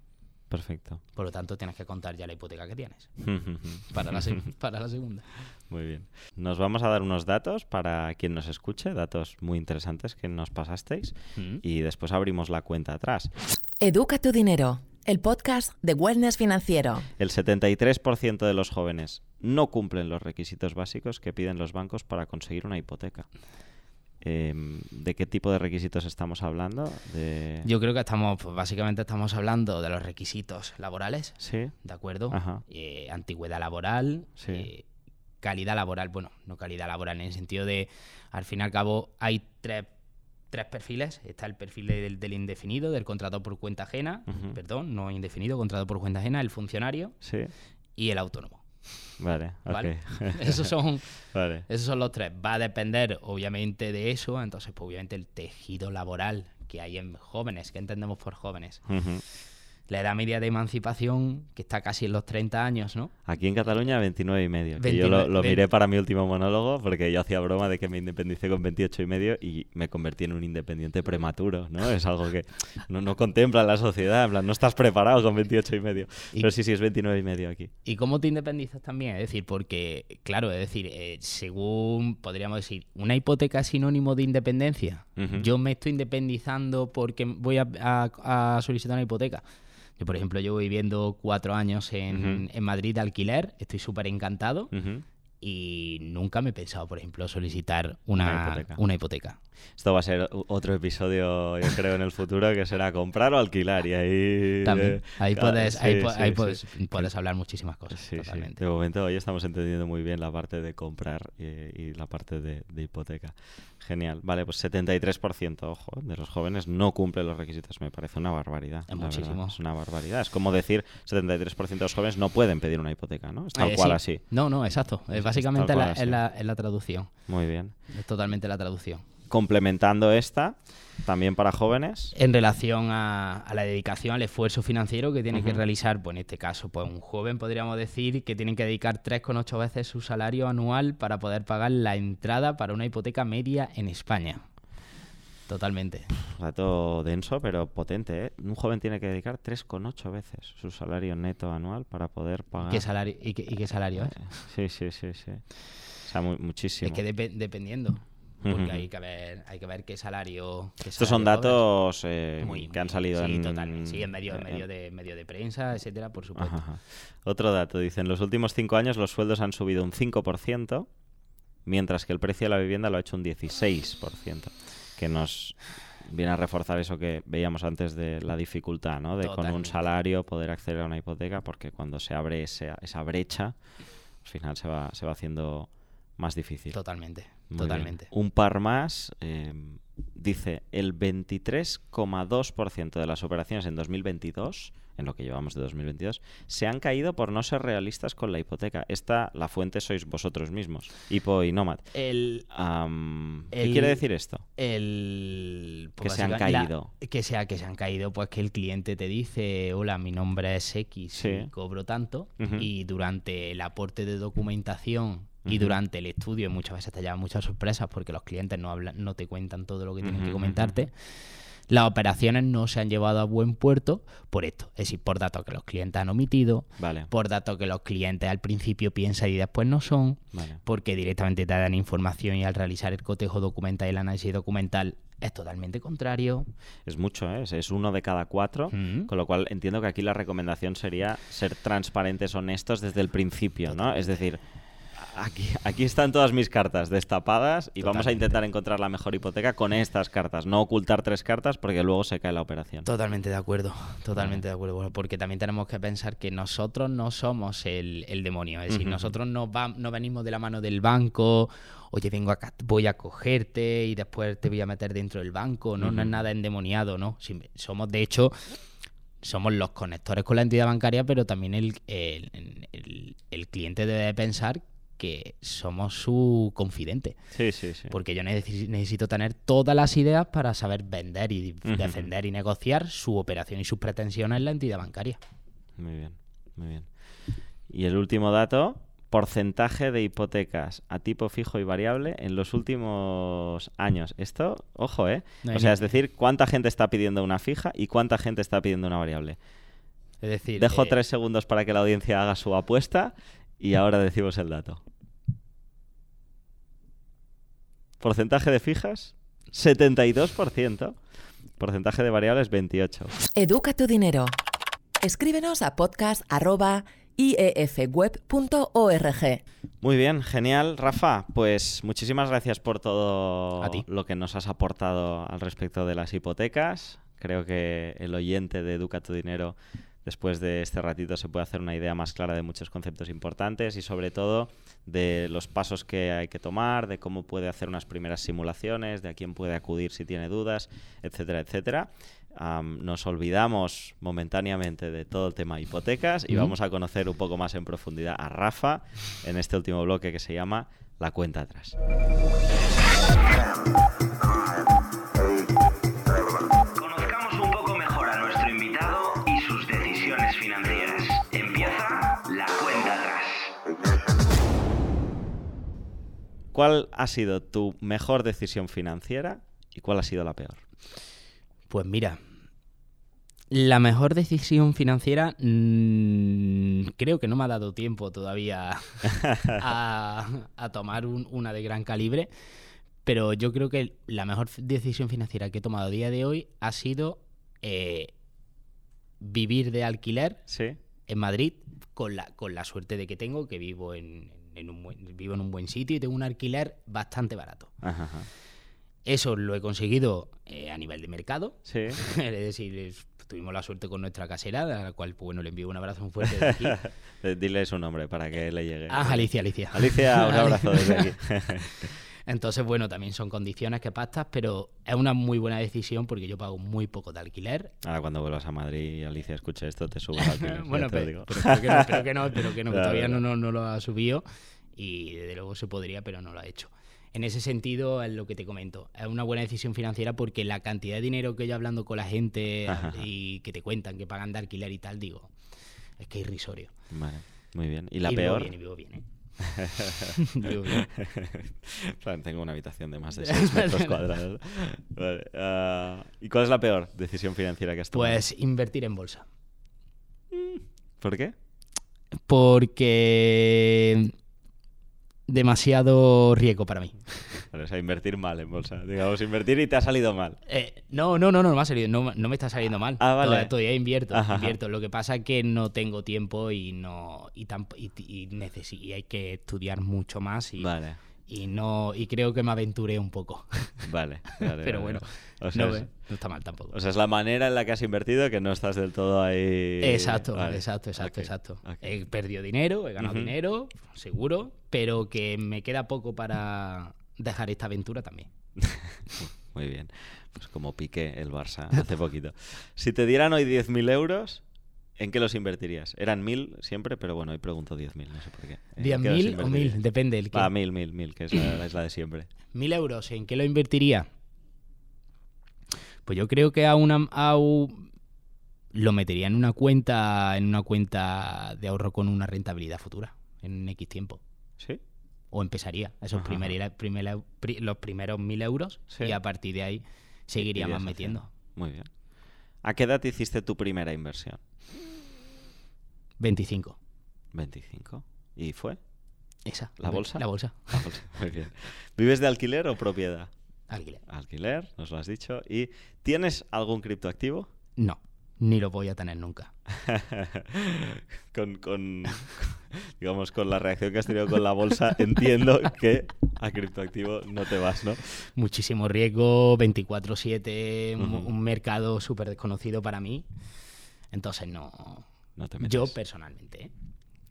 perfecto. Por lo tanto, tienes que contar ya la hipoteca que tienes para, la para la segunda. Muy bien. Nos vamos a dar unos datos para quien nos escuche, datos muy interesantes que nos pasasteis mm. y después abrimos la cuenta atrás. Educa tu dinero, el podcast de Wellness Financiero. El 73% de los jóvenes no cumplen los requisitos básicos que piden los bancos para conseguir una hipoteca. Em, ¿De qué tipo de requisitos estamos hablando? Yo creo que estamos, pues, básicamente estamos hablando de los requisitos laborales, sí. ¿de acuerdo? Eh, antigüedad laboral, eh, calidad laboral, bueno, no calidad laboral en el sentido de, al fin y al cabo, hay tres, tres perfiles. Está el perfil del, indefinido, del contrato por cuenta ajena, perdón, no indefinido, contrato por cuenta ajena, el funcionario y el autónomo. Vale, ¿Vale? esos, son, esos son los tres. Va a depender, obviamente, de eso. Entonces, pues, obviamente, el tejido laboral que hay en jóvenes, que entendemos por jóvenes la edad media de emancipación, que está casi en los 30 años, ¿no? Aquí en Cataluña 29 y medio. yo lo, miré para mi último monólogo porque yo hacía broma de que me independicé con 28 y medio y me convertí en un independiente prematuro, ¿no? Es algo que no, no contempla la sociedad, en plan, no estás preparado con 28 y medio. Pero sí, sí, es 29 y medio aquí. ¿Y cómo te independizas también? Es decir, porque, claro, es decir, eh, según podríamos decir, una hipoteca es sinónimo de independencia. Yo me estoy independizando porque voy a solicitar una hipoteca. Yo, por ejemplo, llevo viviendo cuatro años en, en Madrid de alquiler, estoy súper encantado y nunca me he pensado, por ejemplo, solicitar una, una, hipoteca. Esto va a ser otro episodio, yo creo, en el futuro, que será comprar o alquilar. Y ahí. También. Ahí puedes, ahí, puedes, hablar muchísimas cosas. Totalmente. De momento, hoy estamos entendiendo muy bien la parte de comprar y, la parte de, hipoteca. Genial. Vale, pues 73%, ojo, de los jóvenes no cumple los requisitos. Me parece una barbaridad. Es muchísimo. Es una barbaridad. Es como decir 73% de los jóvenes no pueden pedir una hipoteca, ¿no? Es tal eh, cual así. No, no, exacto. Es básicamente es la, la traducción. Muy bien. Es totalmente la traducción complementando esta, también para jóvenes. En relación a, la dedicación, al esfuerzo financiero que tiene que realizar, pues en este caso, pues un joven podríamos decir que tiene que dedicar 3,8 veces su salario anual para poder pagar la entrada para una hipoteca media en España. Totalmente. Dato denso, pero potente. ¿eh? Un joven tiene que dedicar 3,8 veces su salario neto anual para poder pagar. ¿Qué salario, y, qué, salario es? Sí, sí, sí, sí. O sea, muchísimo. Es que dependiendo porque hay que ver hay que ver qué salario estos son datos eh, que han salido sí, en sí en medio, medio de medio de prensa etcétera por supuesto. otro dato dice en los últimos cinco años los sueldos han subido un 5% mientras que el precio de la vivienda lo ha hecho un 16% que nos viene a reforzar eso que veíamos antes de la dificultad, ¿no? De con un salario poder acceder a una hipoteca, porque cuando se abre esa, esa brecha, al final se va, se va haciendo más difícil. Totalmente, totalmente. Un par más, eh, dice, el 23,2% de las operaciones en 2022, en lo que llevamos de 2022, se han caído por no ser realistas con la hipoteca. Esta, la fuente sois vosotros mismos, Hipo y Nomad. El, ¿Qué quiere decir esto? El, pues que se han caído. que sea que se han caído, pues que el cliente te dice, hola, mi nombre es X, y cobro tanto, y durante el aporte de documentación y durante el estudio muchas veces te llevan muchas sorpresas porque los clientes no hablan, no te cuentan todo lo que tienen que comentarte. las operaciones no se han llevado a buen puerto por esto. Es decir, por datos que los clientes han omitido, por datos que los clientes al principio piensan y después no son, porque directamente te dan información y al realizar el cotejo documental y el análisis documental es totalmente contrario. Es mucho, ¿eh? es uno de cada cuatro, con lo cual entiendo que aquí la recomendación sería ser transparentes, honestos desde el principio, ¿no? Es decir, Aquí, aquí están todas mis cartas destapadas y vamos a intentar encontrar la mejor hipoteca con estas cartas, no ocultar tres cartas porque luego se cae la operación. Totalmente de acuerdo, totalmente de acuerdo, porque también tenemos que pensar que nosotros no somos el, demonio, es decir, nosotros no, no venimos de la mano del banco, oye, vengo acá, voy a cogerte y después te voy a meter dentro del banco, no, no es nada endemoniado, ¿no? Somos, de hecho, somos los conectores con la entidad bancaria, pero también el, el, el cliente debe pensar que somos su confidente. Sí, sí, sí. Porque yo necesito tener todas las ideas para saber vender y defender y negociar su operación y sus pretensiones en la entidad bancaria. Muy bien, muy bien. Y el último dato, porcentaje de hipotecas a tipo fijo y variable en los últimos años. Esto, ojo, ¿eh? o sea, es decir, cuánta gente está pidiendo una fija y cuánta gente está pidiendo una variable. Es decir, dejo eh, tres segundos para que la audiencia haga su apuesta y ahora decimos el dato. Porcentaje de fijas, 72%. Porcentaje de variables, 28%. Educa tu dinero. Escríbenos a podcast.iefweb.org. Muy bien, genial. Rafa, pues muchísimas gracias por todo lo que nos has aportado al respecto de las hipotecas. Creo que el oyente de Educa tu dinero después de este ratito se puede hacer una idea más clara de muchos conceptos importantes y sobre todo de los pasos que hay que tomar, de cómo puede hacer unas primeras simulaciones, de a quién puede acudir si tiene dudas, etcétera, etcétera. nos olvidamos momentáneamente de todo el tema hipotecas y vamos a conocer un poco más en profundidad a Rafa en este último bloque que se llama La cuenta atrás. ¿Cuál ha sido tu mejor decisión financiera y cuál ha sido la peor? Pues mira, la mejor decisión financiera mm, creo que no me ha dado tiempo todavía a, tomar una de gran calibre, pero yo creo que la mejor decisión financiera que he tomado a día de hoy ha sido eh, vivir de alquiler en Madrid con la, con la suerte de que tengo, que vivo en, vivo en un buen sitio y tengo un alquiler bastante barato. Eso lo he conseguido eh, a nivel de mercado. Sí. es decir, tuvimos la suerte con nuestra casera, a la cual pues, bueno, le envío un abrazo muy fuerte desde aquí. Dile su nombre para que le llegue. Ah, Alicia, Alicia. Alicia, un abrazo desde aquí. Entonces, bueno, también son condiciones que pactas, pero es una muy buena decisión porque yo pago muy poco de alquiler. Ahora cuando vuelvas a Madrid y Alicia escuche esto, te subo al alquiler. bueno, pero, pero, que no, espero que no, espero que, no, todavía no, no, lo ha subido y desde luego se podría, pero no lo ha hecho. En ese sentido, es lo que te comento. Es una buena decisión financiera porque la cantidad de dinero que yo hablando con la gente y que te cuentan que pagan de alquiler y tal, digo, es que es irrisorio. Vale, muy bien. ¿Y la peor? Vivo bien, y vivo bien, ¿eh? tengo una habitación de más de 6 metros cuadrados. Ah, ¿Y cuál es la peor decisión financiera que has tomado? Pues invertir en bolsa. ¿Por qué? Porque demasiado riesgo para mí. o sea, invertir mal en bolsa. Digamos, invertir y te ha salido mal. Eh, no, no, no, no, me ha salido, no, me está saliendo mal. Ah, vale. Todavía, invierto, invierto. Lo que pasa es que no tengo tiempo y no y, y, y, hay que estudiar mucho más y, vale y no y creo que me aventuré un poco. Vale, pero bueno, no, está mal tampoco. O sea, es la manera en la que has invertido que no estás del todo ahí. Exacto, exacto, exacto, exacto. He perdido dinero, he ganado dinero, seguro, pero que me queda poco para dejar esta aventura también. Muy bien. Pues como piqué el Barça hace poquito. Si te dieran hoy 10.000 euros, ¿En qué los invertirías? Eran mil siempre, pero bueno, hoy pregunto diez mil, no sé por qué. ¿Diez mil o mil? Depende. El Ah, mil, mil, mil, que es la, de siempre. Mil euros, ¿en qué lo invertiría? Pues yo creo que a una lo metería en una cuenta, en una cuenta de ahorro con una rentabilidad futura, en X tiempo. ¿Sí? O empezaría esos primer, los primeros mil euros y a partir de ahí seguiría más metiendo. Muy bien. ¿A qué edad hiciste tu primera inversión? 25. 25. ¿Y fue? Esa. ¿La bolsa? La bolsa. La bolsa. Muy bien. ¿Vives de alquiler o propiedad? Alquiler. Alquiler, nos lo has dicho. ¿Y tienes algún criptoactivo? No, ni lo voy a tener nunca. con, con, digamos, con la reacción que has tenido con la bolsa, entiendo que a criptoactivo no te vas, ¿no? Muchísimo riesgo, 24/7, un- un mercado súper desconocido para mí. Entonces no... No te metes. Yo personalmente, ¿eh?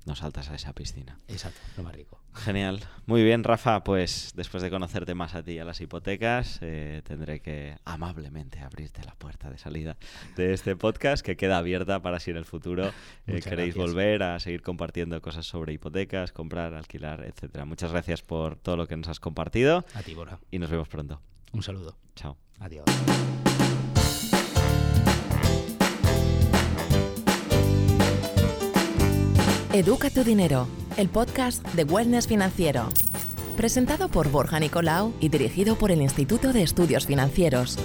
No saltas a esa piscina. Exacto, lo más rico. Genial. Muy bien, Rafa. Pues después de conocerte más a ti y a las hipotecas, eh, tendré que amablemente abrirte la puerta de salida de este podcast que queda abierta para si en el futuro eh, queréis gracias. volver a seguir compartiendo cosas sobre hipotecas, comprar, alquilar, etcétera. Muchas gracias por todo lo que nos has compartido A ti, Borja. y nos vemos pronto. Un saludo. Chao. Adiós. Educa tu dinero, el podcast de Wellness Financiero. Presentado por Borja Nicolau y dirigido por el Instituto de Estudios Financieros.